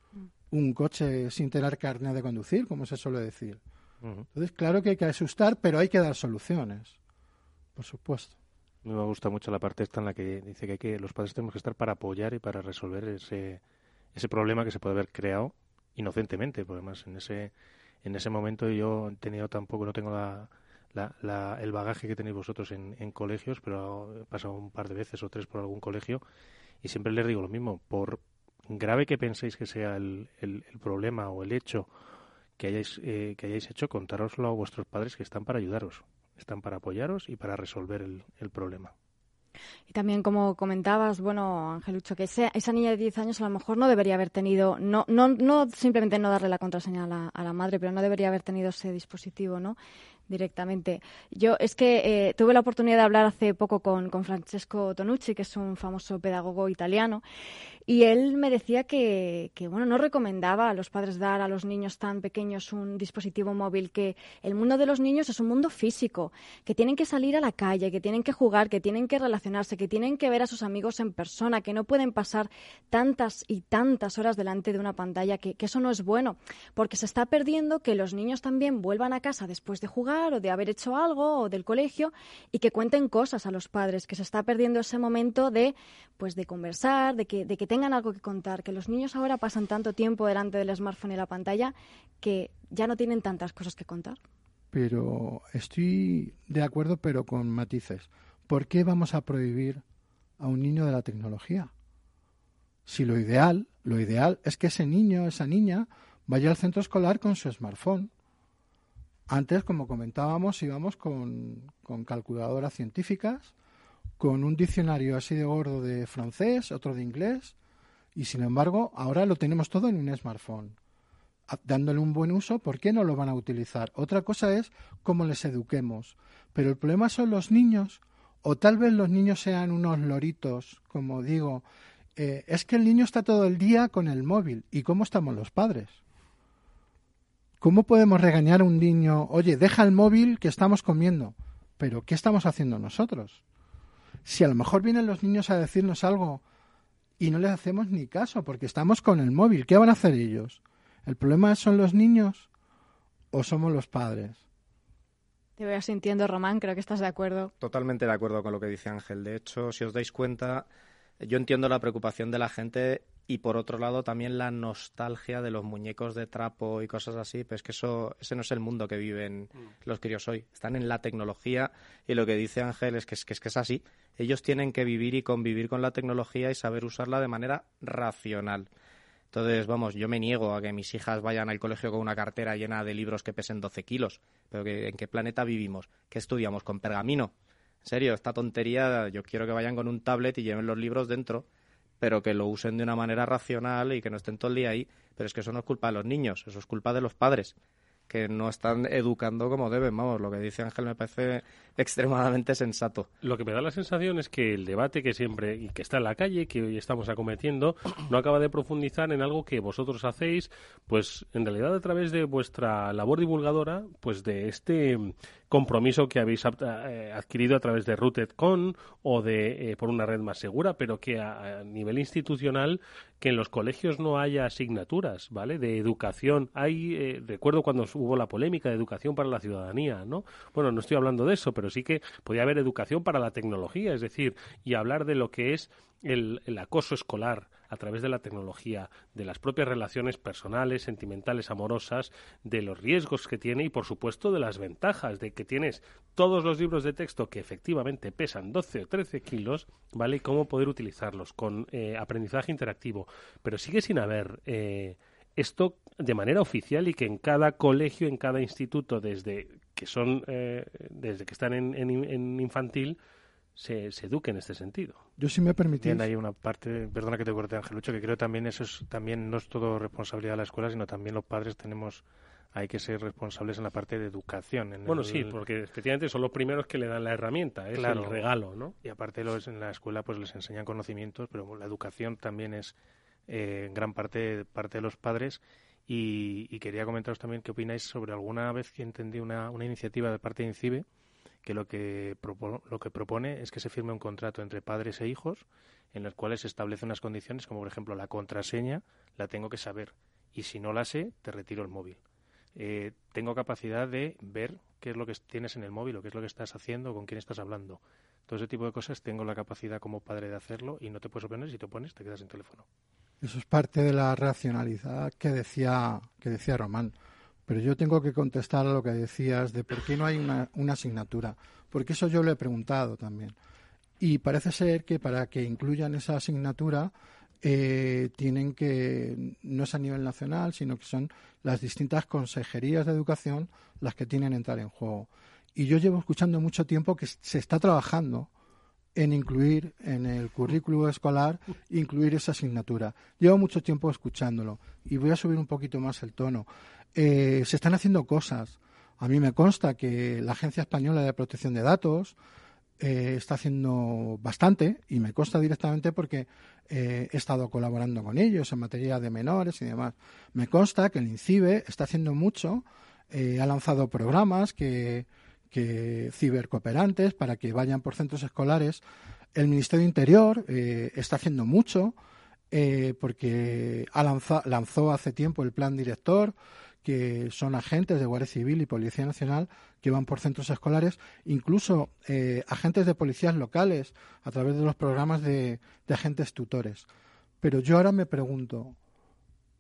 un coche sin tener carne de conducir, como se suele decir. Entonces, claro que hay que asustar, pero hay que dar soluciones, por supuesto. Me gusta mucho la parte esta en la que dice que, hay que los padres tenemos que estar para apoyar y para resolver ese, ese problema que se puede haber creado inocentemente, porque además en ese en ese momento yo he tenido tampoco no tengo la, la, el bagaje que tenéis vosotros en, en, colegios, pero he pasado un par de veces o tres por algún colegio y siempre les digo lo mismo, por grave que penséis que sea el, el, problema o el hecho que hayáis, eh, que hayáis hecho, contároslo a vuestros padres que están para ayudaros, están para apoyaros y para resolver el, el problema. Y también, como comentabas, bueno, Angelucho, que esa niña de 10 años a lo mejor no debería haber tenido, no, no, no simplemente no darle la contraseña a la, a la madre, pero no debería haber tenido ese dispositivo, ¿no? Directamente. Yo es que eh, tuve la oportunidad de hablar hace poco con, con, Francesco Tonucci, que es un famoso pedagogo italiano, y él me decía que, que, bueno, no recomendaba a los padres dar a los niños tan pequeños un dispositivo móvil, que el mundo de los niños es un mundo físico, que tienen que salir a la calle, que tienen que jugar, que tienen que relacionarse, que tienen que ver a sus amigos en persona, que no pueden pasar tantas y tantas horas delante de una pantalla, que, eso no es bueno, porque se está perdiendo que los niños también vuelvan a casa después de jugar o de haber hecho algo o del colegio y que cuenten cosas a los padres, que se está perdiendo ese momento de pues de conversar, de que, de que tengan algo que contar, que los niños ahora pasan tanto tiempo delante del smartphone y la pantalla que ya no tienen tantas cosas que contar. Pero estoy de acuerdo, pero con matices. ¿Por qué vamos a prohibir a un niño de la tecnología? Si lo ideal, lo ideal es que ese niño, esa niña, vaya al centro escolar con su smartphone antes, como comentábamos, íbamos con, calculadoras científicas, con un diccionario así de gordo de francés, otro de inglés, y sin embargo, ahora lo tenemos todo en un smartphone. Dándole un buen uso, ¿por qué no lo van a utilizar? Otra cosa es cómo les eduquemos. Pero el problema son los niños, o tal vez los niños sean unos loritos, como digo. Eh, es que el niño está todo el día con el móvil. ¿Y cómo estamos los padres? ¿Cómo podemos regañar a un niño, oye, deja el móvil que estamos comiendo? Pero ¿qué estamos haciendo nosotros? Si a lo mejor vienen los niños a decirnos algo y no les hacemos ni caso porque estamos con el móvil, ¿qué van a hacer ellos? ¿El problema son los niños o somos los padres? Te voy sintiendo, Román, creo que estás de acuerdo. Totalmente de acuerdo con lo que dice Ángel. De hecho, si os dais cuenta, yo entiendo la preocupación de la gente y por otro lado también la nostalgia de los muñecos de trapo y cosas así, pues que eso ese no es el mundo que viven mm. los críos hoy. Están en la tecnología y lo que dice Ángel es que, es que, es que es así. Ellos tienen que vivir y convivir con la tecnología y saber usarla de manera racional. Entonces, vamos, yo me niego a que mis hijas vayan al colegio con una cartera llena de libros que pesen 12 kilos. Pero que, ¿en qué planeta vivimos? ¿Qué estudiamos? ¿Con pergamino? En serio, esta tontería, yo quiero que vayan con un tablet y lleven los libros dentro, pero que lo usen de una manera racional y que no estén todo el día ahí. Pero es que eso no es culpa de los niños, eso es culpa de los padres que no están educando como deben. Vamos, lo que dice Ángel me parece extremadamente sensato. Lo que me da la sensación es que el debate que siempre y que está en la calle, que hoy estamos acometiendo, no acaba de profundizar en algo que vosotros hacéis, pues en realidad a través de vuestra labor divulgadora, pues de este compromiso que habéis eh, adquirido a través de RootedCon o de eh, por una red más segura, pero que a, nivel institucional que en los colegios no haya asignaturas, ¿vale? De educación. Hay eh, recuerdo cuando hubo la polémica de educación para la ciudadanía, ¿no? Bueno, no estoy hablando de eso, pero sí que podía haber educación para la tecnología, es decir, y hablar de lo que es el, acoso escolar a través de la tecnología, de las propias relaciones personales, sentimentales, amorosas, de los riesgos que tiene y, por supuesto, de las ventajas de que tienes todos los libros de texto que efectivamente pesan 12 o 13 kilos, ¿vale? Y cómo poder utilizarlos con eh, aprendizaje interactivo. Pero sigue sin haber eh, esto de manera oficial y que en cada colegio, en cada instituto, desde que son, eh, desde que están en, en infantil, se, eduque en este sentido. Yo sí me permitís. hay una parte, perdona que te corte Angelucho, que creo también eso es, también no es todo responsabilidad de la escuela, sino también los padres tenemos hay que ser responsables en la parte de educación. bueno, sí, porque efectivamente son los primeros que le dan la herramienta, es el regalo, ¿no? Y aparte los, en la escuela pues les enseñan conocimientos, pero la educación también es eh, en gran parte parte de los padres. Y, y, quería comentaros también qué opináis sobre alguna vez que entendí una, una iniciativa de parte de INCIBE que lo que, lo que propone es que se firme un contrato entre padres e hijos en los cuales se establecen unas condiciones como por ejemplo la contraseña la tengo que saber y si no la sé te retiro el móvil. Eh, tengo capacidad de ver qué es lo que tienes en el móvil o qué es lo que estás haciendo, con quién estás hablando. Todo ese tipo de cosas tengo la capacidad como padre de hacerlo y no te puedes oponer si te pones te quedas sin teléfono. Eso es parte de la racionalidad que decía que decía Román. Pero yo tengo que contestar a lo que decías de por qué no hay una, asignatura, porque eso yo lo he preguntado también. Y parece ser que para que incluyan esa asignatura eh, tienen que, no es a nivel nacional, sino que son las distintas consejerías de educación las que tienen entrar en juego. Y yo llevo escuchando mucho tiempo que se está trabajando en incluir en el currículo escolar, incluir esa asignatura. Llevo mucho tiempo escuchándolo y voy a subir un poquito más el tono. Eh, se están haciendo cosas. A mí me consta que la Agencia Española de Protección de Datos eh, está haciendo bastante y me consta directamente porque eh, he estado colaborando con ellos en materia de menores y demás. Me consta que el INCIBE está haciendo mucho, ha lanzado programas que, que cibercooperantes para que vayan por centros escolares. El Ministerio de Interior está haciendo mucho porque ha lanzó hace tiempo el plan director que son agentes de Guardia Civil y Policía Nacional que van por centros escolares, incluso eh, agentes de policías locales a través de los programas de, agentes tutores. Pero yo ahora me pregunto,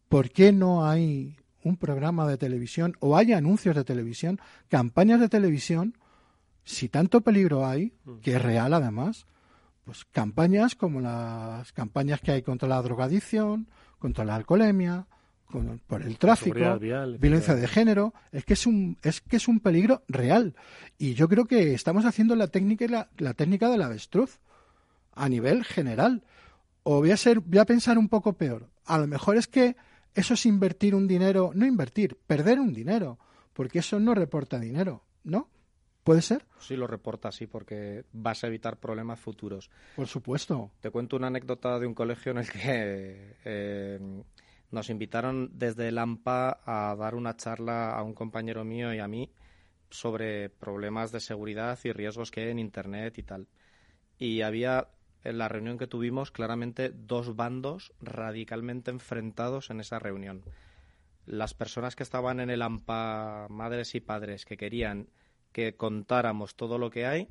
¿por qué no hay un programa de televisión o hay anuncios de televisión, campañas de televisión, si tanto peligro hay, mm. que es real además, pues campañas como las campañas que hay contra la drogadicción, contra la alcoholemia, por el tráfico, violencia de género, es que es un es que es un peligro real y yo creo que estamos haciendo la técnica la, la técnica del avestruz a nivel general. O voy a ser voy a pensar un poco peor. A lo mejor es que eso es invertir un dinero, no invertir, perder un dinero, porque eso no reporta dinero, ¿no? ¿Puede ser? Sí, lo reporta, sí, porque vas a evitar problemas futuros. Por supuesto. Te cuento una anécdota de un colegio en el que eh, nos invitaron desde el AMPA a dar una charla a un compañero mío y a mí sobre problemas de seguridad y riesgos que hay en Internet y tal. Y había en la reunión que tuvimos claramente dos bandos radicalmente enfrentados en esa reunión. Las personas que estaban en el AMPA, madres y padres, que querían que contáramos todo lo que hay,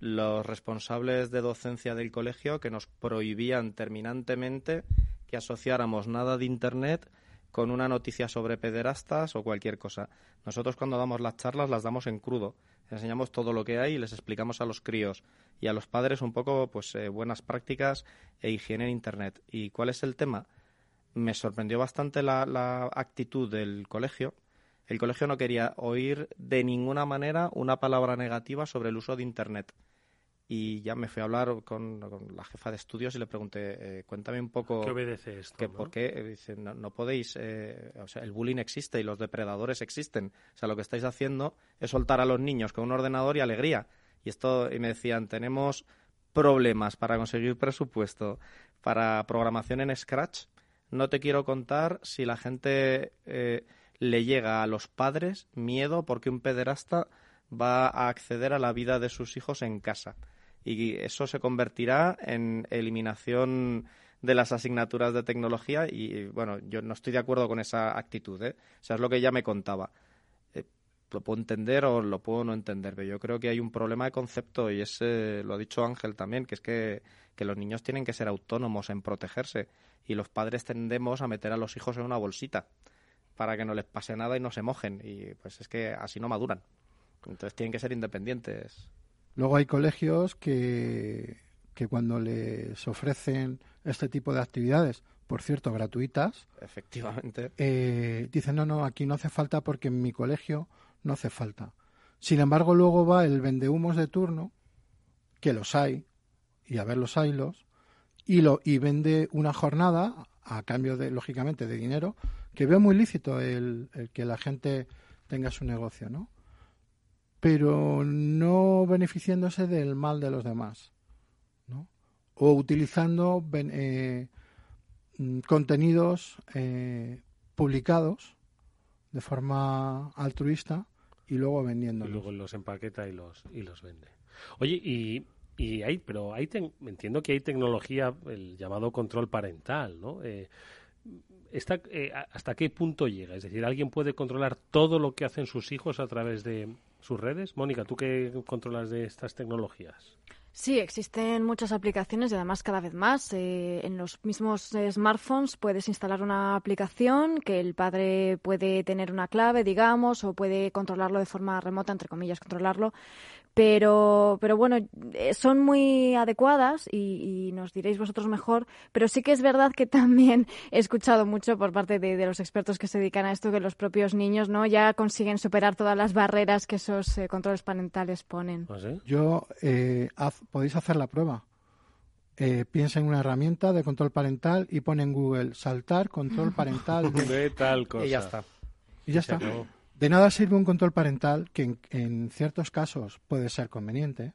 los responsables de docencia del colegio que nos prohibían terminantemente asociáramos nada de Internet con una noticia sobre pederastas o cualquier cosa. Nosotros cuando damos las charlas las damos en crudo. Enseñamos todo lo que hay y les explicamos a los críos y a los padres un poco pues eh, buenas prácticas e higiene en Internet. ¿Y cuál es el tema? me sorprendió bastante la, la actitud del colegio. El colegio no quería oír de ninguna manera una palabra negativa sobre el uso de Internet y ya me fui a hablar con, la jefa de estudios y le pregunté, eh, cuéntame un poco... ¿Qué obedece esto? Que, ¿Por qué? Dice, no, podéis... Eh, o sea, el bullying existe y los depredadores existen. O sea, lo que estáis haciendo es soltar a los niños con un ordenador y alegría. Y esto, y me decían, tenemos problemas para conseguir presupuesto para programación en Scratch. No te quiero contar si la gente eh, le llega a los padres miedo porque un pederasta va a acceder a la vida de sus hijos en casa y eso se convertirá en eliminación de las asignaturas de tecnología y bueno, yo no estoy de acuerdo con esa actitud, ¿eh? O sea, es lo que ella me contaba. Eh, lo puedo entender o lo puedo no entender, pero yo creo que hay un problema de concepto y ese lo ha dicho Ángel también, que es que, que los niños tienen que ser autónomos en protegerse y los padres tendemos a meter a los hijos en una bolsita para que no les pase nada y no se mojen y pues es que así no maduran. Entonces tienen que ser independientes. Luego hay colegios que, que cuando les ofrecen este tipo de actividades, por cierto, gratuitas, efectivamente, eh, dicen, no, no, aquí no hace falta porque en mi colegio no hace falta. Sin embargo, luego va el vendehumos de turno, que los hay, y a ver los haylos, y, lo, y vende una jornada a cambio de, lógicamente, de dinero, que veo muy lícito el, el que la gente tenga su negocio, ¿no? Pero no beneficiándose del mal de los demás, ¿no? O utilizando eh, mm, contenidos eh, publicados de forma altruista y luego vendiéndolos. Y luego los empaqueta y los y los vende. Oye, y, y hay, pero hay entiendo que hay tecnología, el llamado control parental, ¿no? Eh, ¿Hasta qué punto llega? Es decir, ¿alguien puede controlar todo lo que hacen sus hijos a través de, sus redes. Mónica, ¿tú qué controlas de estas tecnologías? Sí, existen muchas aplicaciones y además cada vez más. Eh, en los mismos smartphones puedes instalar una aplicación que el padre puede tener una clave, digamos, o puede controlarlo de forma remota, entre comillas, controlarlo pero, pero bueno, eh, son muy adecuadas y, nos diréis vosotros mejor, pero sí que es verdad que también he escuchado mucho por parte de, los expertos que se dedican a esto que los propios niños no ya consiguen superar todas las barreras que esos eh, controles parentales ponen. ¿Ah, Yo, eh, podéis hacer la prueba. piensa en una herramienta de control parental y pone en Google saltar control parental de tal cosa. Y ya está. Y ya está. De nada sirve un control parental, que en, ciertos casos puede ser conveniente,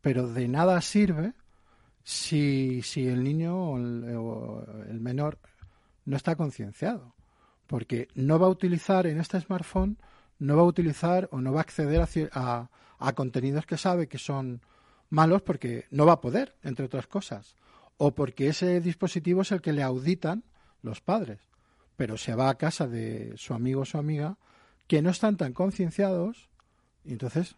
pero de nada sirve si, si el niño o el, menor no está concienciado. Porque no va a utilizar en este smartphone, no va a utilizar o no va a acceder a, a contenidos que sabe que son malos porque no va a poder, entre otras cosas. O porque ese dispositivo es el que le auditan los padres. Pero se va a casa de su amigo o su amiga que no están tan concienciados y entonces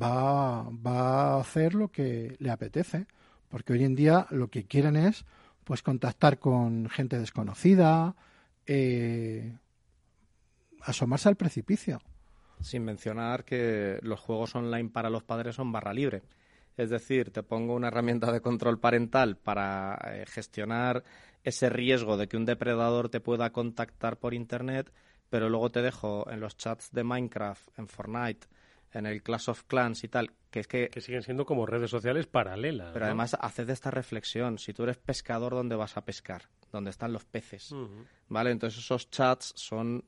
va, va a hacer lo que le apetece, porque hoy en día lo que quieren es pues contactar con gente desconocida, eh, asomarse al precipicio. Sin mencionar que los juegos online para los padres son barra libre. Es decir, te pongo una herramienta de control parental para eh, gestionar ese riesgo de que un depredador te pueda contactar por Internet pero luego te dejo en los chats de Minecraft, en Fortnite, en el Clash of Clans y tal, que es que... Que siguen siendo como redes sociales paralelas. Pero además, haced esta reflexión. Si tú eres pescador, ¿dónde vas a pescar? ¿Dónde están los peces? ¿Vale? Entonces esos chats son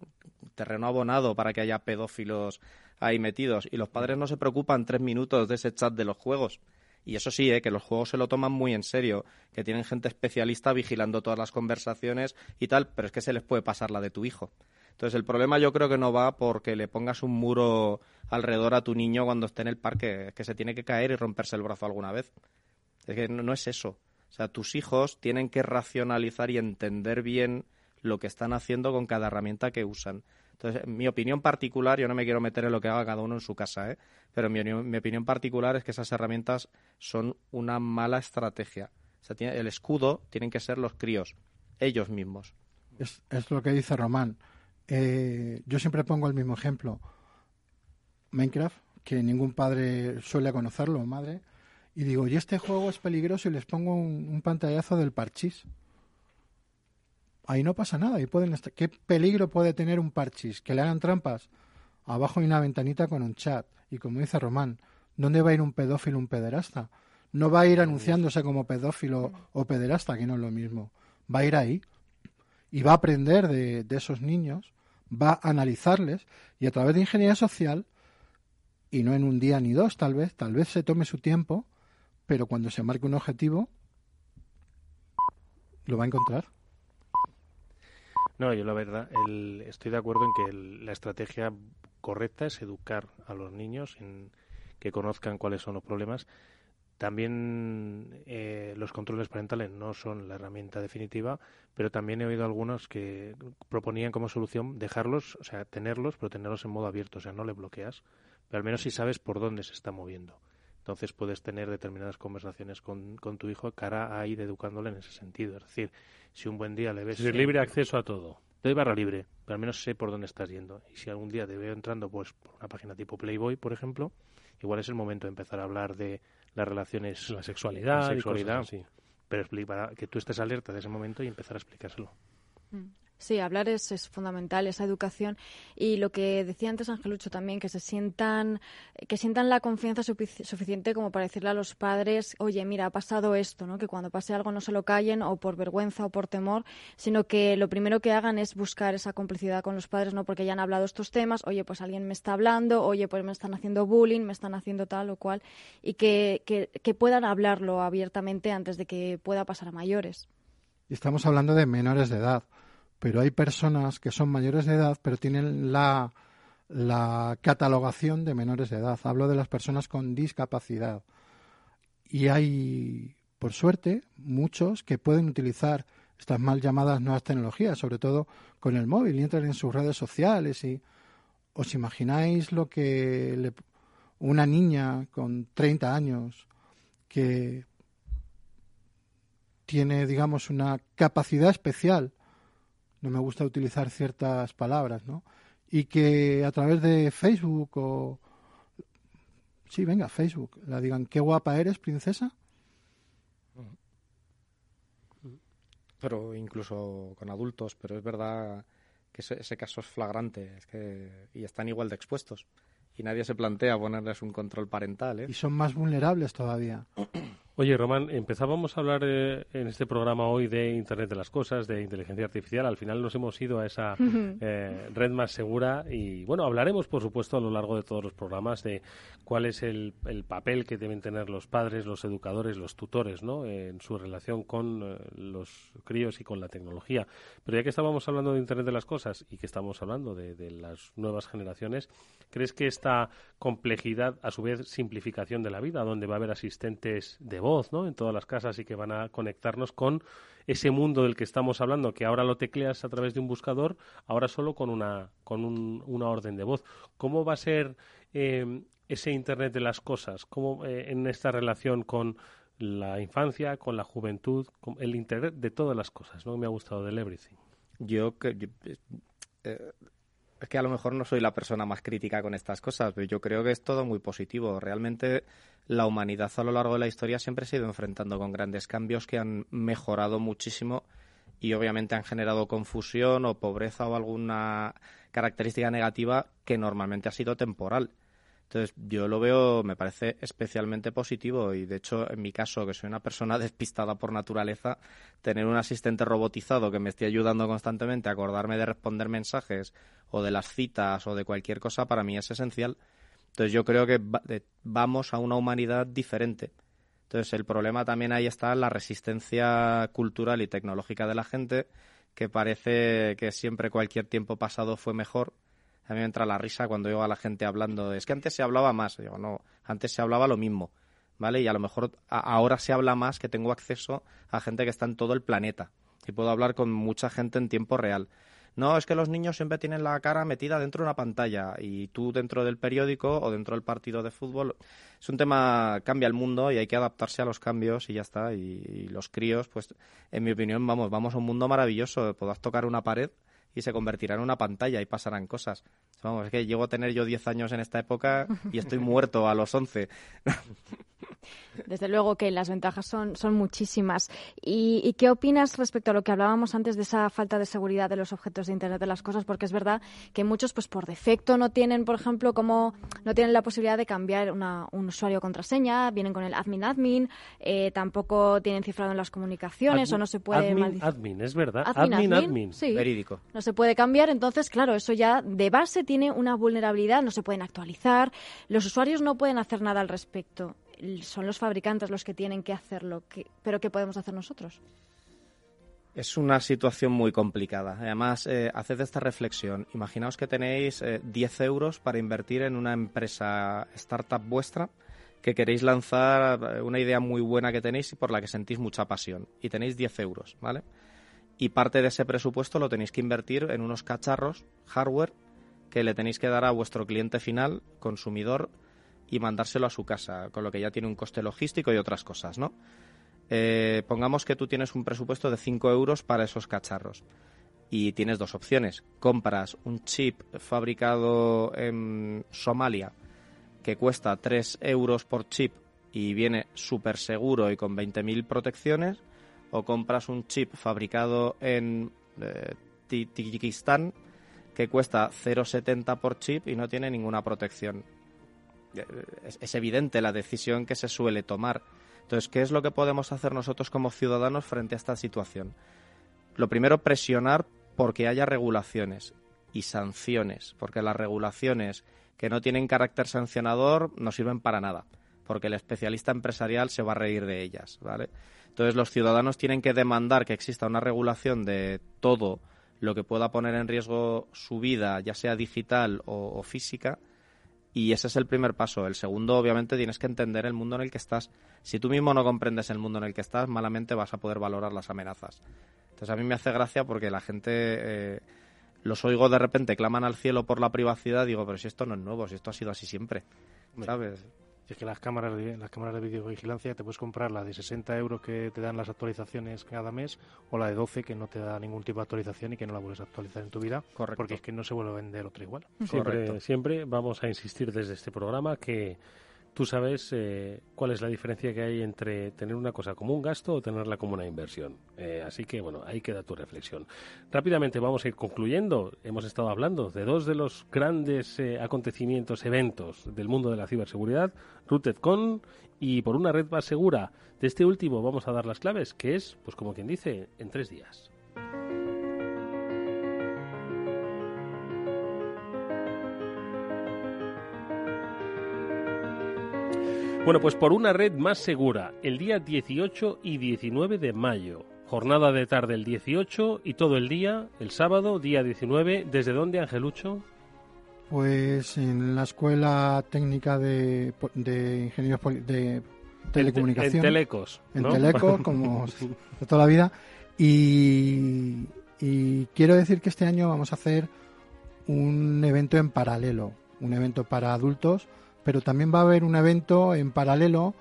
terreno abonado para que haya pedófilos ahí metidos. Y los padres no se preocupan tres minutos de ese chat de los juegos. Y eso sí, ¿eh? que los juegos se lo toman muy en serio, que tienen gente especialista vigilando todas las conversaciones y tal, pero es que se les puede pasar la de tu hijo. Entonces el problema yo creo que no va porque le pongas un muro alrededor a tu niño cuando esté en el parque, que se tiene que caer y romperse el brazo alguna vez. Es que no, es eso. O sea, tus hijos tienen que racionalizar y entender bien lo que están haciendo con cada herramienta que usan. Entonces, mi opinión particular, yo no me quiero meter en lo que haga cada uno en su casa, ¿eh? pero mi, mi opinión particular es que esas herramientas son una mala estrategia. O sea, tiene, el escudo tienen que ser los críos, ellos mismos. Es, es lo que dice Román. Eh, yo siempre pongo el mismo ejemplo. Minecraft, que ningún padre suele conocerlo, madre, y digo, y este juego es peligroso y les pongo un, pantallazo del parchís. ahí no pasa nada. Ahí pueden estar... ¿Qué peligro puede tener un parchís? Que le hagan trampas. Abajo hay una ventanita con un chat. Y como dice Román, ¿dónde va a ir un pedófilo, un pederasta? No va a ir anunciándose como pedófilo o pederasta, que no es lo mismo. Va a ir ahí y va a aprender de, de esos niños, va a analizarles y a través de ingeniería social, y no en un día ni dos tal vez, tal vez se tome su tiempo, pero cuando se marque un objetivo, lo va a encontrar. No, yo la verdad, el, estoy de acuerdo en que el- la estrategia correcta es educar a los niños en que conozcan cuáles son los problemas. También eh, los controles parentales no son la herramienta definitiva, pero también he oído algunos que proponían como solución dejarlos, o sea, tenerlos, pero tenerlos en modo abierto, o sea, no le bloqueas, pero al menos si sabes por dónde se está moviendo. Entonces puedes tener determinadas conversaciones con, con tu hijo cara a ir educándole en ese sentido. Es decir, si un buen día le ves... Es decir, libre acceso a todo. Doy barra libre, pero al menos sé por dónde estás yendo. Y si algún día te veo entrando pues por una página tipo Playboy, por ejemplo, igual es el momento de empezar a hablar de las relaciones... La sexualidad la y sexualidad, cosas así. pero expli- para que tú estés alerta de ese momento y empezar a explicárselo. Sí, hablar es, es fundamental, esa educación. Y lo que decía antes Angelucho también, que se sientan, que sientan la confianza sufici- suficiente como para decirle a los padres, oye, mira, ha pasado esto, ¿no? Que cuando pase algo no se lo callen o por vergüenza o por temor, sino que lo primero que hagan es buscar esa complicidad con los padres, ¿no? Porque ya han hablado estos temas, oye, pues alguien me está hablando, oye, pues me están haciendo bullying, me están haciendo tal o cual, y que, que puedan hablarlo abiertamente antes de que pueda pasar a mayores. Y estamos hablando de menores de edad, pero hay personas que son mayores de edad, pero tienen la, la catalogación de menores de edad. Hablo de las personas con discapacidad. Y hay, por suerte, muchos que pueden utilizar estas mal llamadas nuevas tecnologías, sobre todo con el móvil, y entran en sus redes sociales y os imagináis lo que le- una niña con 30 años que tiene, digamos, una capacidad especial, no me gusta utilizar ciertas palabras, ¿no? Y que a través de Facebook o... Sí, venga, Facebook, la digan, qué guapa eres, princesa. Pero incluso con adultos, pero es verdad que ese, ese caso es flagrante es que, y están igual de expuestos. Y nadie se plantea ponerles un control parental, ¿eh? Y son más vulnerables todavía. Oye, Román, empezábamos a hablar eh, en este programa hoy de Internet de las Cosas, de inteligencia artificial. Al final nos hemos ido a esa eh, red más segura y, bueno, hablaremos, por supuesto, a lo largo de todos los programas de cuál es el, el papel que deben tener los padres, los educadores, los tutores, ¿no? en su relación con eh, los críos y con la tecnología. Pero ya que estábamos hablando de Internet de las Cosas y que estamos hablando de, de las nuevas generaciones, ¿crees que esta complejidad, a su vez, simplificación de la vida, donde va a haber asistentes de voz, ¿no? En todas las casas y que van a conectarnos con ese mundo del que estamos hablando, que ahora lo tecleas a través de un buscador, ahora solo con una, con un- una orden de voz. ¿Cómo va a ser eh, ese Internet de las cosas? ¿Cómo eh, en esta relación con la infancia, con la juventud, con el Internet de todas las cosas, ¿no? Me ha gustado del everything. Yo, que- yo- eh, es que a lo mejor no soy la persona más crítica con estas cosas, pero yo creo que es todo muy positivo. Realmente la humanidad a lo largo de la historia siempre se ha ido enfrentando con grandes cambios que han mejorado muchísimo y obviamente han generado confusión o pobreza o alguna característica negativa que normalmente ha sido temporal. Entonces, yo lo veo, me parece especialmente positivo y, de hecho, en mi caso, que soy una persona despistada por naturaleza, tener un asistente robotizado que me esté ayudando constantemente a acordarme de responder mensajes o de las citas o de cualquier cosa, para mí es esencial. Entonces, yo creo que va- de- vamos a una humanidad diferente. Entonces, el problema también ahí está la resistencia cultural y tecnológica de la gente, que parece que siempre cualquier tiempo pasado fue mejor. A mí me entra la risa cuando oigo a la gente hablando. Es que antes se hablaba más. Digo, no, antes se hablaba lo mismo. ¿Vale? Y a lo mejor ahora se habla más que tengo acceso a gente que está en todo el planeta. Y puedo hablar con mucha gente en tiempo real. No, es que los niños siempre tienen la cara metida dentro de una pantalla y tú dentro del periódico o dentro del partido de fútbol. Es un tema, cambia el mundo y hay que adaptarse a los cambios y ya está. Y, y los críos, pues, en mi opinión, vamos, vamos a un mundo maravilloso. Podrás tocar una pared y se convertirá en una pantalla y pasarán cosas. Vamos, es que llego a tener yo 10 años en esta época y estoy muerto a los 11. Desde luego que las ventajas son, son muchísimas. ¿Y, ¿Y, qué opinas respecto a lo que hablábamos antes de esa falta de seguridad de los objetos de Internet de las cosas? Porque es verdad que muchos, pues por defecto, no tienen, por ejemplo, como no tienen la posibilidad de cambiar una, un usuario contraseña, vienen con el admin admin, eh, tampoco tienen cifrado en las comunicaciones o no se puede... Admin, admin es verdad. Admin, admin. Sí. Verídico. No se puede cambiar, entonces, claro, eso ya de base tiene una vulnerabilidad, no se pueden actualizar, los usuarios no pueden hacer nada al respecto son los fabricantes los que tienen que hacerlo. ¿Pero qué podemos hacer nosotros? Es una situación muy complicada. Además, eh, haced esta reflexión. Imaginaos que tenéis 10 eh, euros para invertir en una empresa startup vuestra que queréis lanzar eh, una idea muy buena que tenéis y por la que sentís mucha pasión. Y tenéis 10 euros, ¿vale? Y parte de ese presupuesto lo tenéis que invertir en unos cacharros, hardware, que le tenéis que dar a vuestro cliente final, consumidor, y mandárselo a su casa, con lo que ya tiene un coste logístico y otras cosas, ¿no? Eh, pongamos que tú tienes un presupuesto de 5 euros para esos cacharros y tienes dos opciones. Compras un chip fabricado en Somalia que cuesta 3 euros por chip y viene súper seguro y con 20.000 protecciones, o compras un chip fabricado en eh, Tayikistán que cuesta 0,70 por chip y no tiene ninguna protección es, evidente la decisión que se suele tomar. Entonces, ¿qué es lo que podemos hacer nosotros como ciudadanos frente a esta situación? Lo primero, presionar porque haya regulaciones y sanciones, porque las regulaciones que no tienen carácter sancionador no sirven para nada, porque el especialista empresarial se va a reír de ellas, ¿vale? Entonces los ciudadanos tienen que demandar que exista una regulación de todo lo que pueda poner en riesgo su vida, ya sea digital o física, y ese es el primer paso. El segundo, obviamente, tienes que entender el mundo en el que estás. Si tú mismo no comprendes el mundo en el que estás, malamente vas a poder valorar las amenazas. Entonces a mí me hace gracia porque la gente... Eh, los oigo de repente, claman al cielo por la privacidad, digo, pero si esto no es nuevo, si esto ha sido así siempre, ¿sabes? Es que las cámaras de, las cámaras de videovigilancia te puedes comprar la de 60 euros que te dan las actualizaciones cada mes o la de 12 que no te da ningún tipo de actualización y que no la vuelves a actualizar en tu vida. Correcto. Porque es que no se vuelve a vender otra igual. Siempre, siempre vamos a insistir desde este programa que tú sabes eh, cuál es la diferencia que hay entre tener una cosa como un gasto o tenerla como una inversión. Eh, así que, bueno, ahí queda tu reflexión. Rápidamente vamos a ir concluyendo. Hemos estado hablando de dos de los grandes eh, acontecimientos, eventos del mundo de la ciberseguridad, RootedCon y por una red más segura. De este último vamos a dar las claves, que es, pues como quien dice, en tres días. Bueno, pues por una red más segura, el día 18 y 19 de mayo. Jornada de tarde el 18 y todo el día, el sábado, día 19. ¿Desde dónde, Angelucho? Pues en la Escuela Técnica de, Ingenieros de Telecomunicación. En, Telecos. En Telecos, como de toda la vida. Y, y quiero decir que este año vamos a hacer un evento en paralelo, un evento para adultos pero también va a haber un evento en paralelo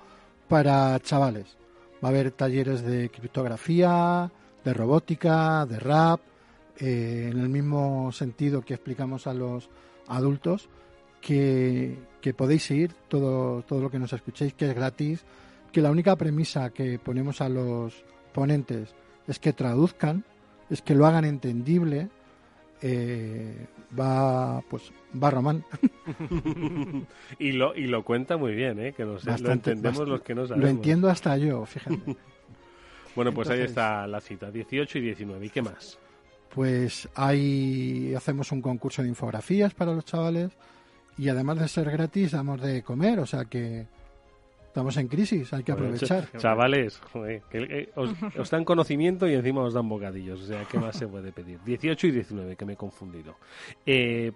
para chavales. Va a haber talleres de criptografía, de robótica, de rap, eh, en el mismo sentido que explicamos a los adultos, que, que podéis ir, todo, todo lo que nos escuchéis, que es gratis, que la única premisa que ponemos a los ponentes es que traduzcan, es que lo hagan entendible, eh, va pues va Román. Y lo y lo cuenta muy bien ¿eh? que lo entendemos los que no sabemos. lo entiendo hasta yo fíjate. Bueno pues ahí está la cita 18 y 19 y qué más pues ahí hacemos un concurso de infografías para los chavales y además de ser gratis damos de comer o sea que Estamos en crisis, hay que aprovechar. Chavales, que, os, dan conocimiento y encima os dan bocadillos. O sea, ¿qué más se puede pedir? 18 y 19, que me he confundido. Eh,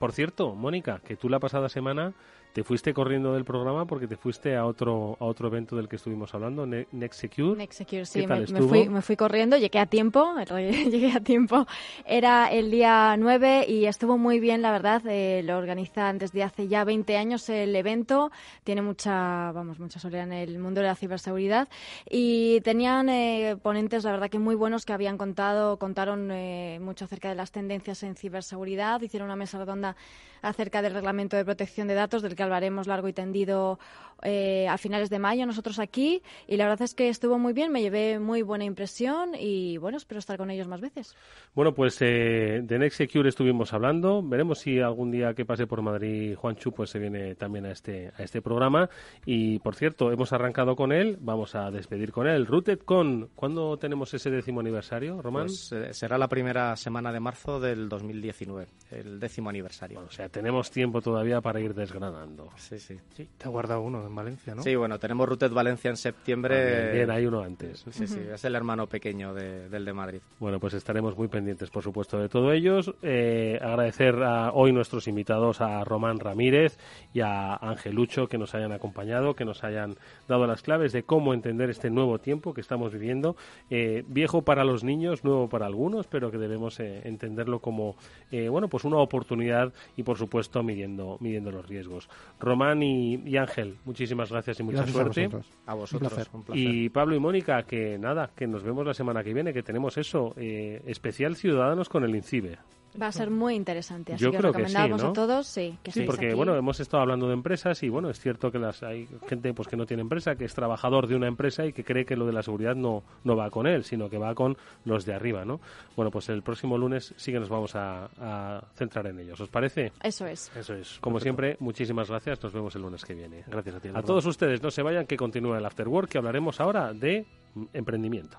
por cierto, Mónica, que tú la pasada semana te fuiste corriendo del programa porque te fuiste a otro a otro evento del que estuvimos hablando, Next Secure. Next Secure, sí, me, fui, me fui corriendo, llegué a tiempo, llegué a tiempo. Era el día 9 y estuvo muy bien, la verdad. Eh, lo organizan desde hace ya 20 años el evento. Tiene mucha, vamos, mucha soledad en el mundo de la ciberseguridad y tenían eh, ponentes, la verdad, que muy buenos que habían contado, contaron eh, mucho acerca de las tendencias en ciberseguridad. Hicieron una mesa redonda acerca del reglamento de protección de datos del que hablaremos largo y tendido eh, a finales de mayo nosotros aquí y la verdad es que estuvo muy bien, me llevé muy buena impresión y bueno, espero estar con ellos más veces. Bueno, pues eh, de Next Secure estuvimos hablando, veremos si algún día que pase por Madrid Juan Chu pues se viene también a este, a este programa y por cierto, hemos arrancado con él, vamos a despedir con él. Rooted con, ¿cuándo tenemos ese décimo aniversario, Román? Pues, eh, será la primera semana de marzo del 2019, el décimo aniversario. o sea, tenemos tiempo todavía para ir desgranando. Sí, sí. Sí, te ha guardado uno en Valencia, ¿no? Sí, bueno, tenemos Rutet Valencia en septiembre. Ah, bien, bien, hay uno antes. Sí, sí, es el hermano pequeño de- del de Madrid. Bueno, pues estaremos muy pendientes, por supuesto, de todo ellos. Eh, agradecer a hoy nuestros invitados a Román Ramírez y a Ángel Lucho que nos hayan acompañado, que nos hayan dado las claves de cómo entender este nuevo tiempo que estamos viviendo. Eh, viejo para los niños, nuevo para algunos, pero que debemos eh, entenderlo como, eh, bueno, pues una oportunidad y, por supuesto, midiendo, midiendo los riesgos. Román y, y Ángel, muchísimas gracias y mucha Gracias a suerte. vosotros. A vosotros, Un placer. un placer. Y Pablo y Mónica, que nada, que nos vemos la semana que viene, que tenemos eso, eh, especial Ciudadanos con el INCIBE. Va a ser muy interesante, así Yo que creo que recomendamos sí, ¿no? a todos, sí, que Sí, estéis porque aquí. bueno, hemos estado hablando de empresas y bueno, es cierto que las hay gente pues que no tiene empresa, que es trabajador de una empresa y que cree que lo de la seguridad no no va con él, sino que va con los de arriba, ¿no? Bueno, pues el próximo lunes sí que nos vamos a, a centrar en ellos. ¿Os parece? Eso es. Eso es. Como perfecto. siempre, muchísimas gracias. Nos vemos el lunes que viene. Gracias a ti. A todos ustedes, no se vayan, que continúa el After Work, que hablaremos ahora de emprendimiento.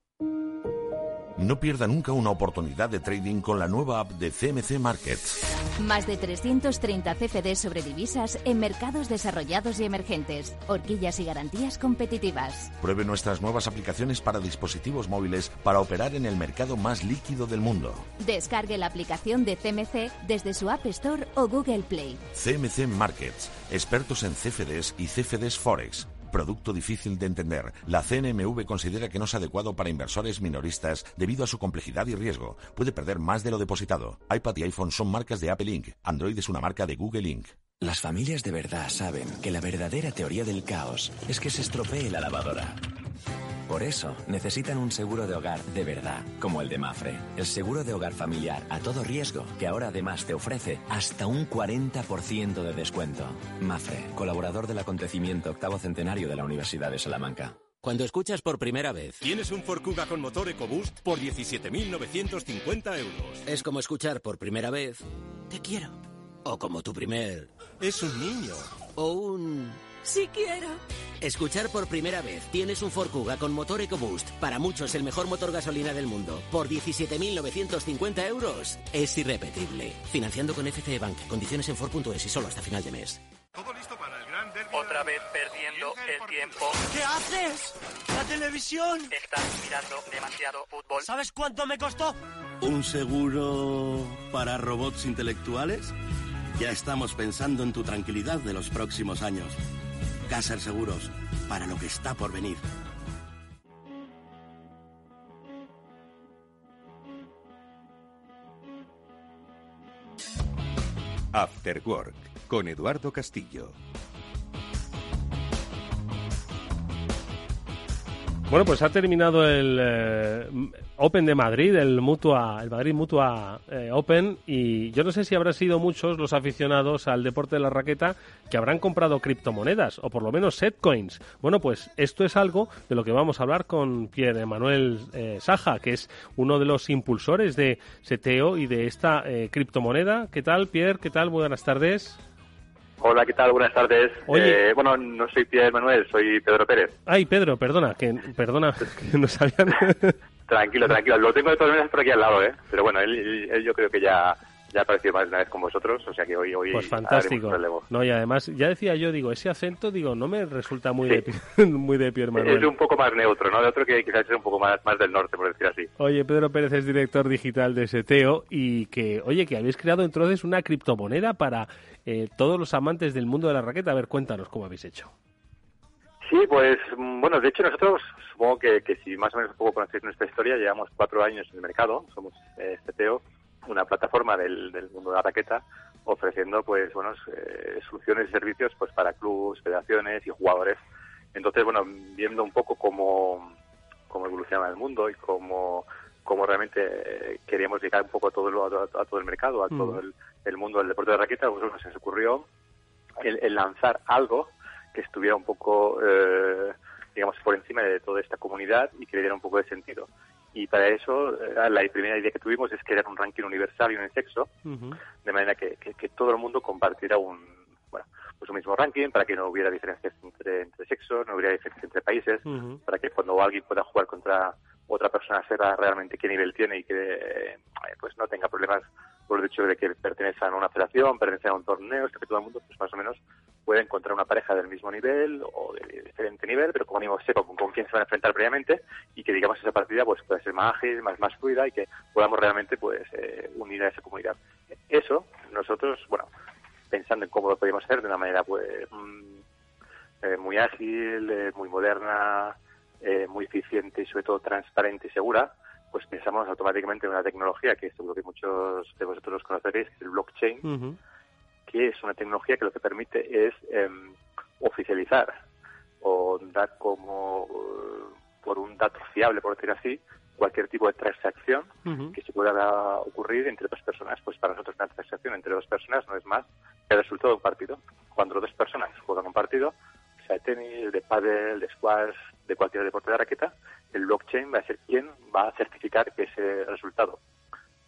No pierda nunca una oportunidad de trading con la nueva app de CMC Markets. Más de 330 CFDs sobre divisas en mercados desarrollados y emergentes. Horquillas y garantías competitivas. Pruebe nuestras nuevas aplicaciones para dispositivos móviles para operar en el mercado más líquido del mundo. Descargue la aplicación de CMC desde su App Store o Google Play. CMC Markets, expertos en CFDs y CFDs Forex. Producto difícil de entender. La CNMV considera que no es adecuado para inversores minoristas debido a su complejidad y riesgo. Puede perder más de lo depositado. iPad y iPhone son marcas de Apple Inc. Android es una marca de Google Inc. Las familias de verdad saben que la verdadera teoría del caos es que se estropee la lavadora. Por eso necesitan un seguro de hogar de verdad, como el de Mafre. El seguro de hogar familiar a todo riesgo, que ahora además te ofrece hasta un 40% de descuento. Mafre, colaborador del acontecimiento octavo centenario de la Universidad de Salamanca. Cuando escuchas por primera vez, Tienes un Ford Kuga con motor EcoBoost por 17.950 euros. es como escuchar por primera vez, te quiero. O como tu primer, Es un niño. o un... Sí quiero. Escuchar por primera vez, tienes un Ford Kuga con motor EcoBoost, para muchos el mejor motor gasolina del mundo, por 17.950 euros, es irrepetible. Financiando con FCE Bank, condiciones en Ford.es y solo hasta final de mes. Otra vez perdiendo el tiempo. ¿Qué haces? ¡La televisión! Estás mirando demasiado fútbol. ¿Sabes cuánto me costó? ¿Un seguro para robots intelectuales? Ya estamos pensando en tu tranquilidad de los próximos años. Caser Seguros, para lo que está por venir. After Work, con Eduardo Castillo. Bueno, pues ha terminado el eh, Open de Madrid, el Mutua, el Madrid Mutua eh, Open, y yo no sé si habrán sido muchos los aficionados al deporte de la raqueta que habrán comprado criptomonedas, o por lo menos setcoins. Bueno, pues esto es algo de lo que vamos a hablar con Pierre Manuel eh, Saja, que es uno de los impulsores de Seteo y de esta eh, criptomoneda. ¿Qué tal, Pierre? ¿Qué tal? Buenas tardes. Hola, ¿qué tal? Buenas tardes. Oye. Eh, bueno, no soy Pierre Manuel, soy Pedro Pérez. Ay, Pedro, perdona, que perdona, que no sabían. Tranquilo, tranquilo. Lo tengo de todas maneras por aquí al lado, ¿eh? Pero bueno, él, él- él yo creo que ya, ya ha aparecido más de una vez con vosotros, o sea que hoy, hoy Pues fantástico. No, y además, ya decía yo, digo, ese acento, digo, no me resulta muy, Sí. de, muy de Pierre Es un poco más neutro, ¿no? De otro que quizás es un poco más, más del norte, por decir así. Oye, Pedro Pérez es director digital de Seteo y que, oye, que habéis creado entonces una criptomoneda para eh, todos los amantes del mundo de la raqueta. A ver, cuéntanos cómo habéis hecho. Sí, pues mm, bueno, de hecho nosotros supongo que, que si más o menos un poco conocéis nuestra historia, llevamos cuatro años en el mercado, somos eh, Ceteo, una plataforma del, del mundo de la raqueta, ofreciendo pues bueno eh, soluciones y servicios pues para clubes, federaciones y jugadores. Entonces bueno, viendo un poco cómo cómo evolucionaba el mundo y cómo, cómo realmente eh, queríamos llegar un poco a todo, el, a, todo el mercado, a todo el, el, mundo del deporte de raqueta, pues nos se ocurrió el, lanzar algo que estuviera un poco, eh, digamos, por encima de toda esta comunidad y que le diera un poco de sentido. Y para eso, eh, la primera idea que tuvimos es crear un ranking universal y un sexo, de manera que, que, todo el mundo compartiera un, bueno, pues un mismo ranking, para que no hubiera diferencias entre, entre sexos, no hubiera diferencias entre países, para que cuando alguien pueda jugar contra otra persona sepa realmente qué nivel tiene y que eh, pues no tenga problemas por el hecho de que pertenece a una federación, pertenece a un torneo, que todo el mundo pues más o menos puede encontrar una pareja del mismo nivel o de diferente nivel, pero como digo, sepa con, quién se van a enfrentar previamente y que digamos esa partida pues pueda ser más ágil, más, más fluida y que podamos realmente pues eh, unir a esa comunidad. Eso nosotros, bueno, pensando en cómo lo podemos hacer de una manera pues mm, eh, muy ágil, muy moderna, eh, muy eficiente y sobre todo transparente y segura, pues pensamos automáticamente en una tecnología que seguro que muchos de vosotros conoceréis, que es el blockchain, que es una tecnología que lo que permite es em, oficializar o dar como por un dato fiable, por decir así, cualquier tipo de transacción que se pueda ocurrir entre dos personas. Pues para nosotros una transacción entre dos personas no es más que el resultado de un partido. Cuando dos personas juegan un partido, de tenis, de pádel, de squash, de cualquier deporte de raqueta, el blockchain va a ser quien va a certificar que ese resultado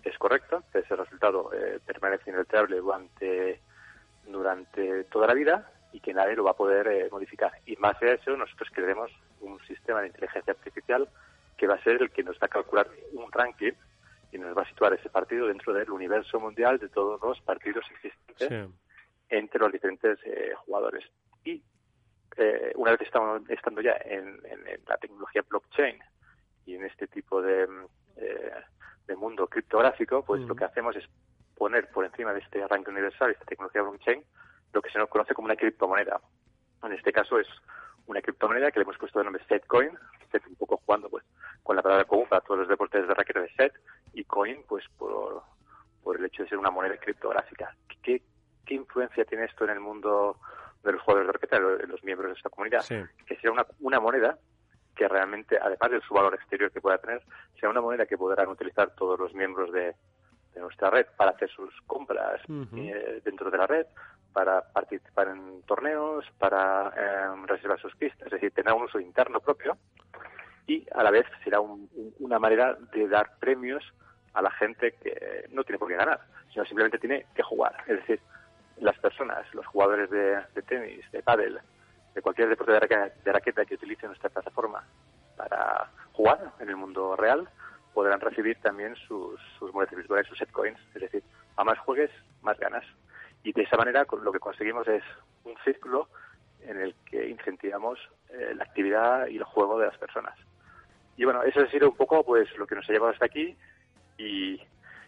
es correcto, que ese resultado eh, permanece inalterable durante, durante toda la vida y que nadie lo va a poder eh, modificar. Y más de eso, nosotros creemos un sistema de inteligencia artificial que va a ser el que nos va a calcular un ranking y nos va a situar ese partido dentro del universo mundial de todos los partidos existentes entre los diferentes eh, jugadores. Y eh, una vez estamos estando ya en, la tecnología blockchain y en este tipo de, eh, de mundo criptográfico, pues lo que hacemos es poner por encima de este arranque universal, esta tecnología blockchain, lo que se nos conoce como una criptomoneda. En este caso es una criptomoneda que le hemos puesto de nombre Setcoin, Set un poco jugando pues con la palabra común para todos los deportes de raqueta de Set, y Coin pues por, por el hecho de ser una moneda criptográfica. ¿Qué, ¿Qué influencia tiene esto en el mundo de los jugadores de raqueta, de los miembros de esta comunidad, que sea una, una moneda que realmente, además de su valor exterior que pueda tener, sea una moneda que podrán utilizar todos los miembros de, nuestra red para hacer sus compras eh, dentro de la red, para participar en torneos, para eh, reservar sus pistas, es decir, tener un uso interno propio y a la vez será una manera de dar premios a la gente que no tiene por qué ganar, sino simplemente tiene que jugar. Es decir, las personas, los jugadores de, tenis, de pádel, de cualquier deporte de raqueta, que utilicen nuestra plataforma para jugar en el mundo real, podrán recibir también sus, sus monedas virtuales, sus setcoins. Es decir, a más juegues, más ganas. Y de esa manera lo que conseguimos es un círculo en el que incentivamos eh, la actividad y el juego de las personas. Y bueno, eso ha sido un poco pues lo que nos ha llevado hasta aquí y,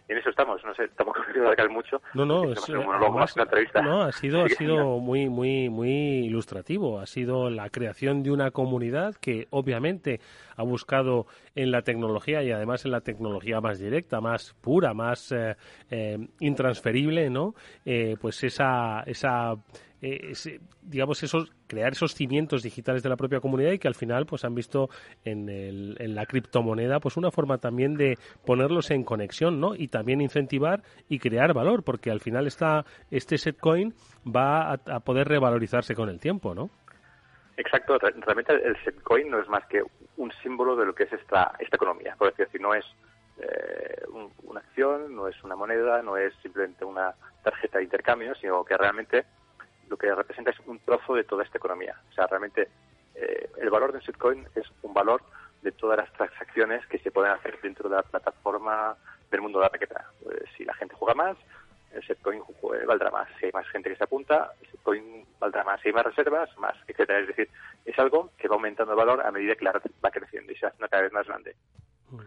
en eso estamos. No sé, tampoco quiero alargar mucho. No, no, es, no, ha sido, ha sido muy, muy, muy ilustrativo. Ha sido la creación de una comunidad que obviamente ha buscado en la tecnología y además en la tecnología más directa, más pura, más eh, eh, intransferible, ¿no? Eh, pues esa, esa eh, digamos, esos, crear esos cimientos digitales de la propia comunidad y que al final pues han visto en, el, en la criptomoneda pues una forma también de ponerlos en conexión, ¿no? Y también incentivar y crear valor, porque al final está, este setcoin va a, poder revalorizarse con el tiempo, ¿no? Exacto, realmente el setcoin no es más que un símbolo de lo que es esta, esta economía, por decir, no es eh, una acción, no es una moneda, no es simplemente una tarjeta de intercambio, sino que realmente lo que representa es un trozo de toda esta economía. O sea, realmente eh, el valor de un shitcoin es un valor de todas las transacciones que se pueden hacer dentro de la plataforma del mundo de la raqueta. Pues, si la gente juega más, el shitcoin valdrá más. Si hay más gente que se apunta, el shitcoin valdrá más. Si hay más reservas, más, etcétera. Es decir, es algo que va aumentando el valor a medida que la red va creciendo y se hace una cada vez más grande. Mm.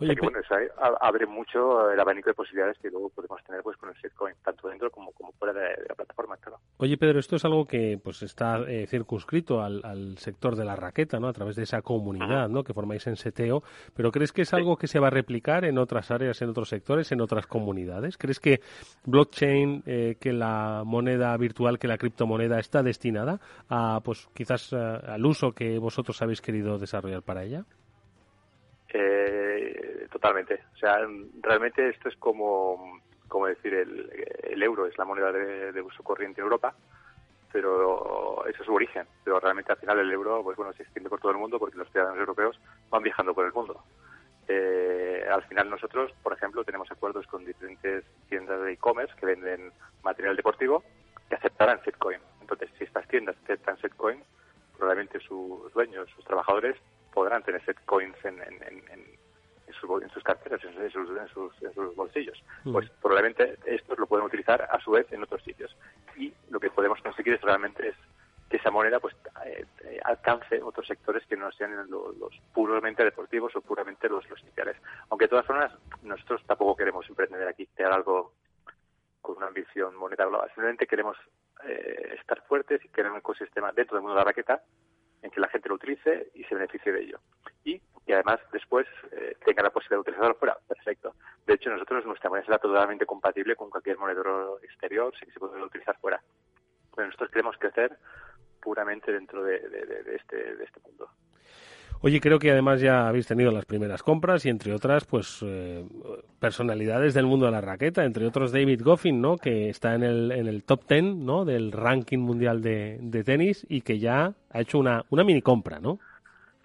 Oye, bueno, eso abre mucho el abanico de posibilidades que luego podemos tener pues con el tanto dentro como, como fuera de, la plataforma, claro. Oye, Pedro, esto es algo que pues está eh, circunscrito al, sector de la raqueta, ¿no? A través de esa comunidad, ¿no? Que formáis en SETEO, pero ¿crees que es algo que se va a replicar en otras áreas, en otros sectores, en otras comunidades? ¿Crees que blockchain, eh, que la moneda virtual, que la criptomoneda está destinada a, pues quizás eh, al uso que vosotros habéis querido desarrollar para ella? Eh, totalmente. O sea, realmente esto es como, como decir, el, el euro es la moneda de, uso corriente en Europa, pero eso es su origen. Pero realmente al final el euro, pues bueno, se extiende por todo el mundo porque los ciudadanos europeos van viajando por el mundo. Eh, al final nosotros, por ejemplo, tenemos acuerdos con diferentes tiendas de e-commerce que venden material deportivo que aceptarán Setcoin. Entonces, si estas tiendas aceptan Setcoin, probablemente sus dueños, sus trabajadores, podrán tener Setcoins en, en, en, en, sus, en sus carteras, en sus, en sus, en sus bolsillos. Mm. Pues probablemente estos lo pueden utilizar a su vez en otros sitios. Y lo que podemos conseguir es realmente es que esa moneda pues eh, alcance otros sectores que no sean los, los puramente deportivos o puramente los, los iniciales. Aunque de todas formas nosotros tampoco queremos emprender aquí crear algo con una ambición monetaria global. Simplemente queremos eh, estar fuertes y crear un ecosistema dentro del mundo de la raqueta en que la gente lo utilice y se beneficie de ello. Y que además después eh, tenga la posibilidad de utilizarlo fuera. Perfecto. De hecho, nosotros nuestra moneda será totalmente compatible con cualquier monedero exterior, que se pueda utilizar fuera. Pero nosotros queremos crecer puramente dentro de, de, de, de este, de este mundo. Oye, creo que además ya habéis tenido las primeras compras y entre otras, pues eh, personalidades del mundo de la raqueta, entre otros David Goffin, ¿no? Que está en el, en el top ten, ¿no? Del ranking mundial de, de tenis y que ya ha hecho una, una mini compra, ¿no?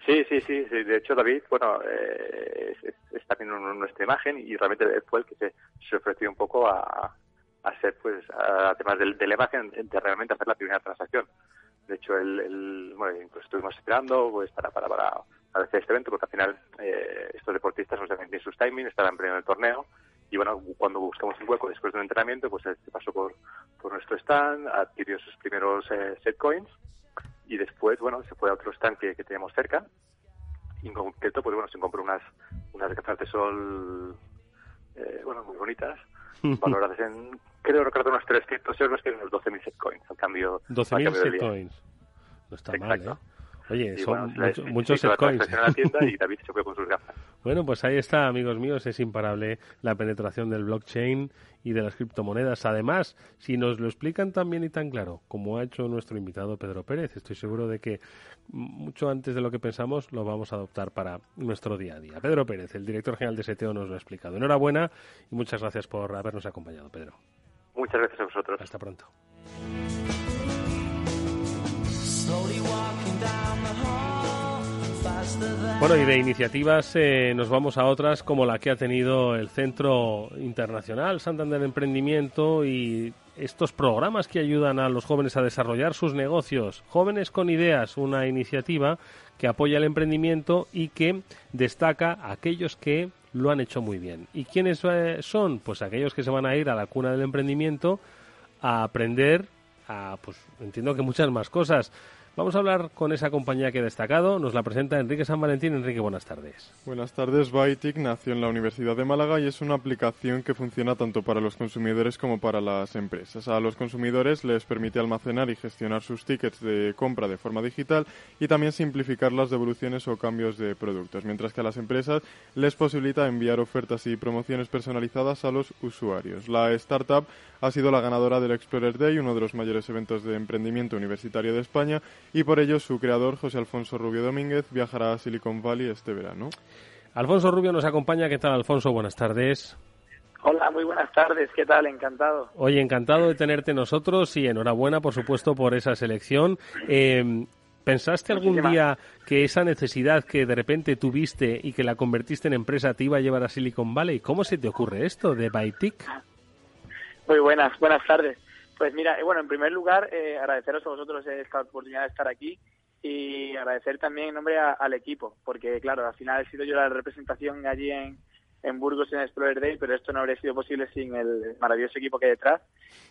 Sí, sí, sí, sí. De hecho, David, bueno, eh, es, es, también nuestra imagen y realmente fue el que se, ofreció un poco a, a ser, pues, a temas de, de la imagen, de realmente hacer la primera transacción. De hecho, el, el bueno, pues estuvimos esperando pues para, para, para, hacer este evento, porque al final eh, estos deportistas no saben bien sus timings, estaban en pleno el torneo, y bueno, cuando buscamos un hueco después de un entrenamiento, pues se pasó por, por nuestro stand, adquirió sus primeros eh, set coins, y después, bueno, se fue a otro stand que, que teníamos cerca, y en concreto, pues bueno, se compró unas, unas gafas de sol, eh, bueno, muy bonitas, valoradas en, creo recordar unos 300 euros, que unos 12.000 setcoins al cambio. 12.000 setcoins. No está Exacto. mal, ¿eh? Oye, y son bueno, mucho, muchos sus gafas. Bueno, pues ahí está, amigos míos, es imparable la penetración del blockchain y de las criptomonedas. Además, si nos lo explican tan bien y tan claro, como ha hecho nuestro invitado Pedro Pérez, estoy seguro de que mucho antes de lo que pensamos lo vamos a adoptar para nuestro día a día. Pedro Pérez, el director general de SETEO, nos lo ha explicado. Enhorabuena y muchas gracias por habernos acompañado, Pedro. Muchas gracias a vosotros. Hasta pronto. Bueno, y de iniciativas eh, nos vamos a otras como la que ha tenido el Centro Internacional Santander Emprendimiento y estos programas que ayudan a los jóvenes a desarrollar sus negocios. Jóvenes con Ideas, una iniciativa que apoya el emprendimiento y que destaca a aquellos que lo han hecho muy bien. ¿Y quiénes son? Pues aquellos que se van a ir a la cuna del emprendimiento a aprender a, pues entiendo que muchas más cosas. Vamos a hablar con esa compañía que he destacado. Nos la presenta Enrique San Valentín. Enrique, buenas tardes. Buenas tardes. Bytic nació en la Universidad de Málaga y es una aplicación que funciona tanto para los consumidores como para las empresas. A los consumidores les permite almacenar y gestionar sus tickets de compra de forma digital y también simplificar las devoluciones o cambios de productos, mientras que a las empresas les posibilita enviar ofertas y promociones personalizadas a los usuarios. La startup ha sido la ganadora del Explorer Day, uno de los mayores eventos de emprendimiento universitario de España, y por ello su creador, José Alfonso Rubio Domínguez, viajará a Silicon Valley este verano. Alfonso Rubio nos acompaña. ¿Qué tal, Alfonso? Buenas tardes. Hola, muy buenas tardes. ¿Qué tal? Encantado. Oye, encantado de tenerte nosotros y enhorabuena, por supuesto, por esa selección. Eh, ¿Pensaste algún día que esa necesidad que de repente tuviste y que la convertiste en empresa te iba a llevar a Silicon Valley? ¿Cómo se te ocurre esto de Bytic? Muy buenas, buenas tardes. Pues mira, eh, bueno, en primer lugar, eh, agradeceros a vosotros esta oportunidad de estar aquí y agradecer también en nombre a- al equipo, porque claro, al final he sido yo la representación allí en, en Burgos en Explorer Day, pero esto no habría sido posible sin el maravilloso equipo que hay detrás.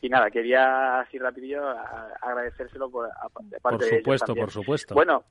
Y nada, quería así rapidillo a- agradecérselo por, a- de parte Por de ellos supuesto, por supuesto. Bueno,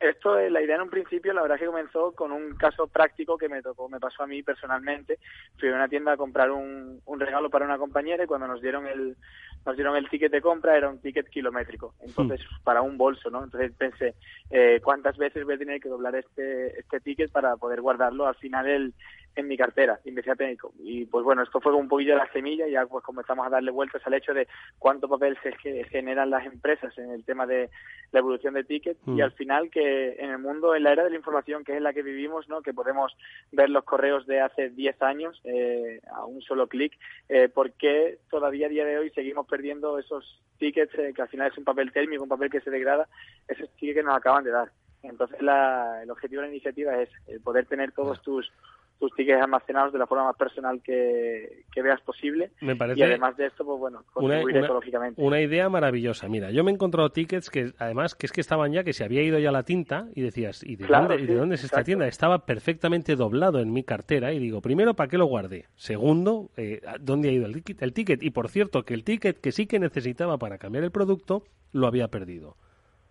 esto, la idea en un principio, la verdad es que comenzó con un caso práctico que me tocó, me pasó a mí personalmente. Fui a una tienda a comprar un, un regalo para una compañera y cuando nos dieron el, nos dieron el ticket de compra era un ticket kilométrico, entonces para un bolso, ¿no? Entonces pensé, eh, ¿cuántas veces voy a tener que doblar este, este ticket para poder guardarlo? Al final el, en mi cartera, y empecé a tener, y pues bueno, esto fue un poquillo la semilla y ya pues comenzamos a darle vueltas al hecho de cuánto papel se generan las empresas en el tema de la evolución de tickets y Mm. al final que en el mundo, en la era de la información que es en la que vivimos, ¿no? que podemos ver los correos de hace 10 años eh, a un solo clic, eh, ¿por qué todavía a día de hoy seguimos perdiendo esos tickets eh, que al final es un papel térmico, un papel que se degrada, esos tickets que nos acaban de dar? Entonces la- el objetivo de la iniciativa es el poder tener todos tus tus tickets almacenados de la forma más personal que, que veas posible Me parece y además de esto pues bueno contribuir una- ecológicamente una idea maravillosa. Mira, yo me he encontrado tickets que además que es que estaban ya, que se había ido ya la tinta y decías, ¿y de, Claro, dónde, y de sí, dónde es esta tienda? Estaba perfectamente doblado en mi cartera y digo, primero, ¿para qué lo guardé? Segundo, eh, ¿dónde ha ido el ticket? el ticket? Y por cierto, que el ticket que sí que necesitaba para cambiar el producto lo había perdido.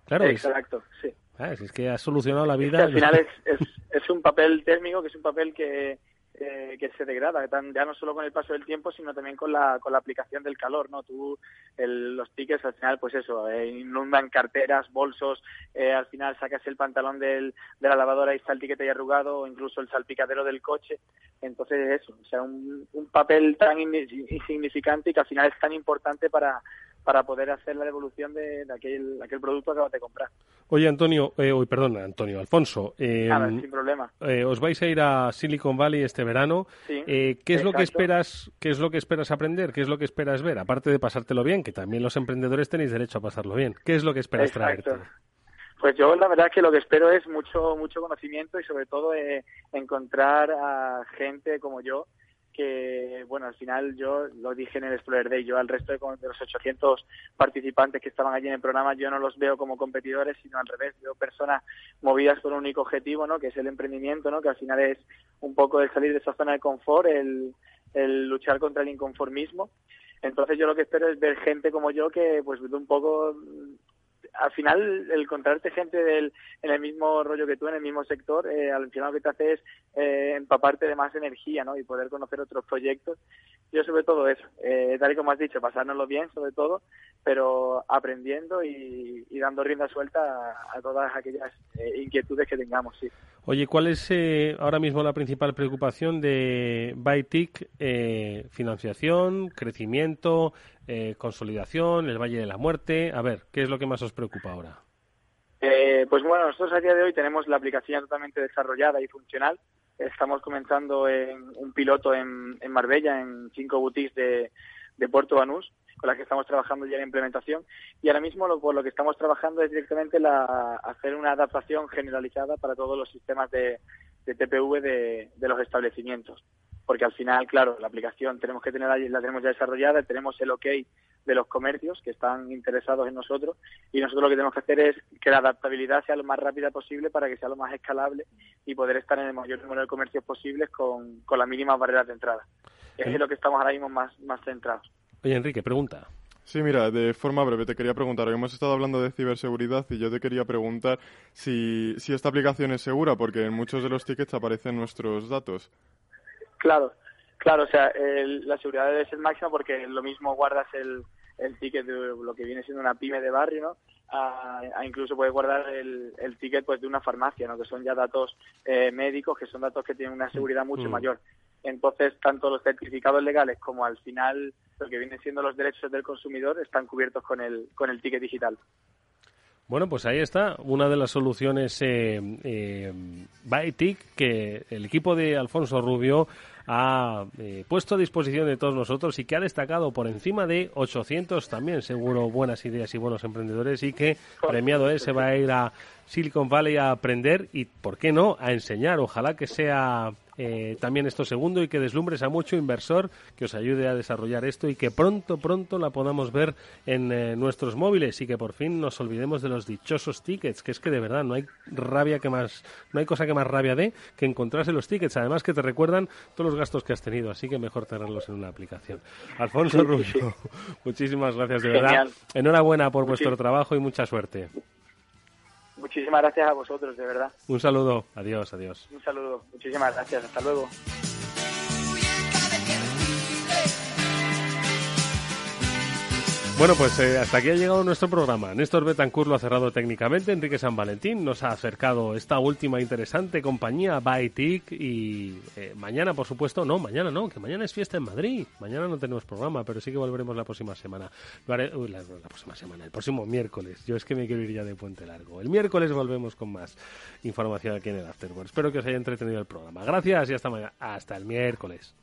Claro, es, exacto sí ah, es que ha solucionado la Es que vida. al final es, es, es un papel térmico que es un papel que, eh, que se degrada, tan- ya no solo con el paso del tiempo, sino también con la, con la aplicación del calor, ¿no? Tú, el- los tickets al final, pues eso, eh, inundan carteras, bolsos, eh, al final sacas el pantalón del, de la lavadora y está el ticket ahí arrugado, o incluso el salpicadero del coche, entonces eso, o sea, un, un papel tan in- insignificante y que al final es tan importante para para poder hacer la devolución de, de aquel, aquel producto que acabas de comprar. Oye, Antonio, eh, uy, perdón, Antonio, Alfonso, eh, Nada, sin problema. eh, os vais a ir a Silicon Valley este verano. Sí, Eh, ¿Qué es lo que esperas? ¿Qué es lo que esperas aprender? ¿Qué es lo que esperas ver? Aparte de pasártelo bien, que también los emprendedores tenéis derecho a pasarlo bien. ¿Qué es lo que esperas Exacto. traerte? Pues yo la verdad que lo que espero es mucho mucho conocimiento y sobre todo eh, encontrar a gente como yo que, bueno, al final yo lo dije en el Explorer Day, yo al resto de, de los 800 participantes que estaban allí en el programa, yo no los veo como competidores, sino al revés, veo personas movidas por un único objetivo, ¿no? Que es el emprendimiento, ¿no? Que al final es un poco el salir de esa zona de confort, el, el luchar contra el inconformismo. Entonces yo lo que espero es ver gente como yo que, pues, un poco al final el encontrarte gente del, en el mismo rollo que tú, en el mismo sector, eh, al final lo que te hace es eh, empaparte de más energía, ¿no? Y poder conocer otros proyectos. Yo sobre todo eso, eh, tal y como has dicho, pasárnoslo bien sobre todo, pero aprendiendo y, dando rienda suelta a, a todas aquellas eh, inquietudes que tengamos, sí. Oye, ¿cuál es eh, ahora mismo la principal preocupación de Bytic? Eh, financiación, crecimiento, eh, consolidación, el Valle de la Muerte. A ver, ¿qué es lo que más os preocupa ahora? Eh, pues bueno, nosotros a día de hoy tenemos la aplicación totalmente desarrollada y funcional. Estamos comenzando en un piloto en, en Marbella, en cinco boutiques de, de Puerto Banús, con las que estamos trabajando ya en implementación. Y ahora mismo lo, por lo que estamos trabajando es directamente la, hacer una adaptación generalizada para todos los sistemas de, de TPV de, de los establecimientos. Porque al final, claro, la aplicación tenemos que tener la tenemos ya desarrollada, tenemos el OK de los comercios que están interesados en nosotros y nosotros lo que tenemos que hacer es que la adaptabilidad sea lo más rápida posible para que sea lo más escalable y poder estar en el mayor número de comercios posibles con, con las mínimas barreras de entrada. Es en lo que estamos ahora mismo más, más centrados. Oye, Enrique, pregunta. Sí, mira, de forma breve te quería preguntar, hoy hemos estado hablando de ciberseguridad y yo te quería preguntar si, si esta aplicación es segura, porque en muchos de los tickets aparecen nuestros datos. Claro, claro, o sea, el- la seguridad debe ser máxima porque lo mismo guardas el, el ticket de lo que viene siendo una pyme de barrio, ¿no? A, a incluso puedes guardar el, el ticket pues de una farmacia, ¿no? Que son ya datos eh, médicos, que son datos que tienen una seguridad mucho Mm. mayor. Entonces, tanto los certificados legales como al final lo que vienen siendo los derechos del consumidor están cubiertos con el, con el ticket digital. Bueno, pues ahí está una de las soluciones eh, eh, que el equipo de Alfonso Rubio ha eh, puesto a disposición de todos nosotros y que ha destacado por encima de 800 también, seguro, buenas ideas y buenos emprendedores y que premiado es, se va a ir a Silicon Valley a aprender y, ¿por qué no?, a enseñar. Ojalá que sea eh, también esto segundo y que deslumbres a mucho inversor que os ayude a desarrollar esto y que pronto, pronto la podamos ver en eh, nuestros móviles y que por fin nos olvidemos de los dichosos tickets, que es que de verdad no hay rabia que más, no hay cosa que más rabia de que encontrarse los tickets, además que te recuerdan todos los gastos que has tenido, así que mejor tenerlos en una aplicación. Alfonso Rubio, muchísimas gracias de verdad. Enhorabuena por vuestro trabajo y mucha suerte. Muchísimas gracias a vosotros, de verdad. Un saludo, adiós, adiós. Un saludo. Muchísimas gracias. Hasta luego. Bueno, pues eh, hasta aquí ha llegado nuestro programa. Néstor Betancourt lo ha cerrado técnicamente. Enrique San Valentín nos ha acercado esta última interesante compañía, Bytic. Y eh, mañana, por supuesto, no, mañana no, que mañana es fiesta en Madrid. Mañana no tenemos programa, pero sí que volveremos la próxima semana. Uy, la, la próxima semana, el próximo miércoles. Yo es que me quiero ir ya de puente largo. El miércoles volvemos con más información aquí en el Afterworld. Espero que os haya entretenido el programa. Gracias y hasta mañana. Hasta el miércoles.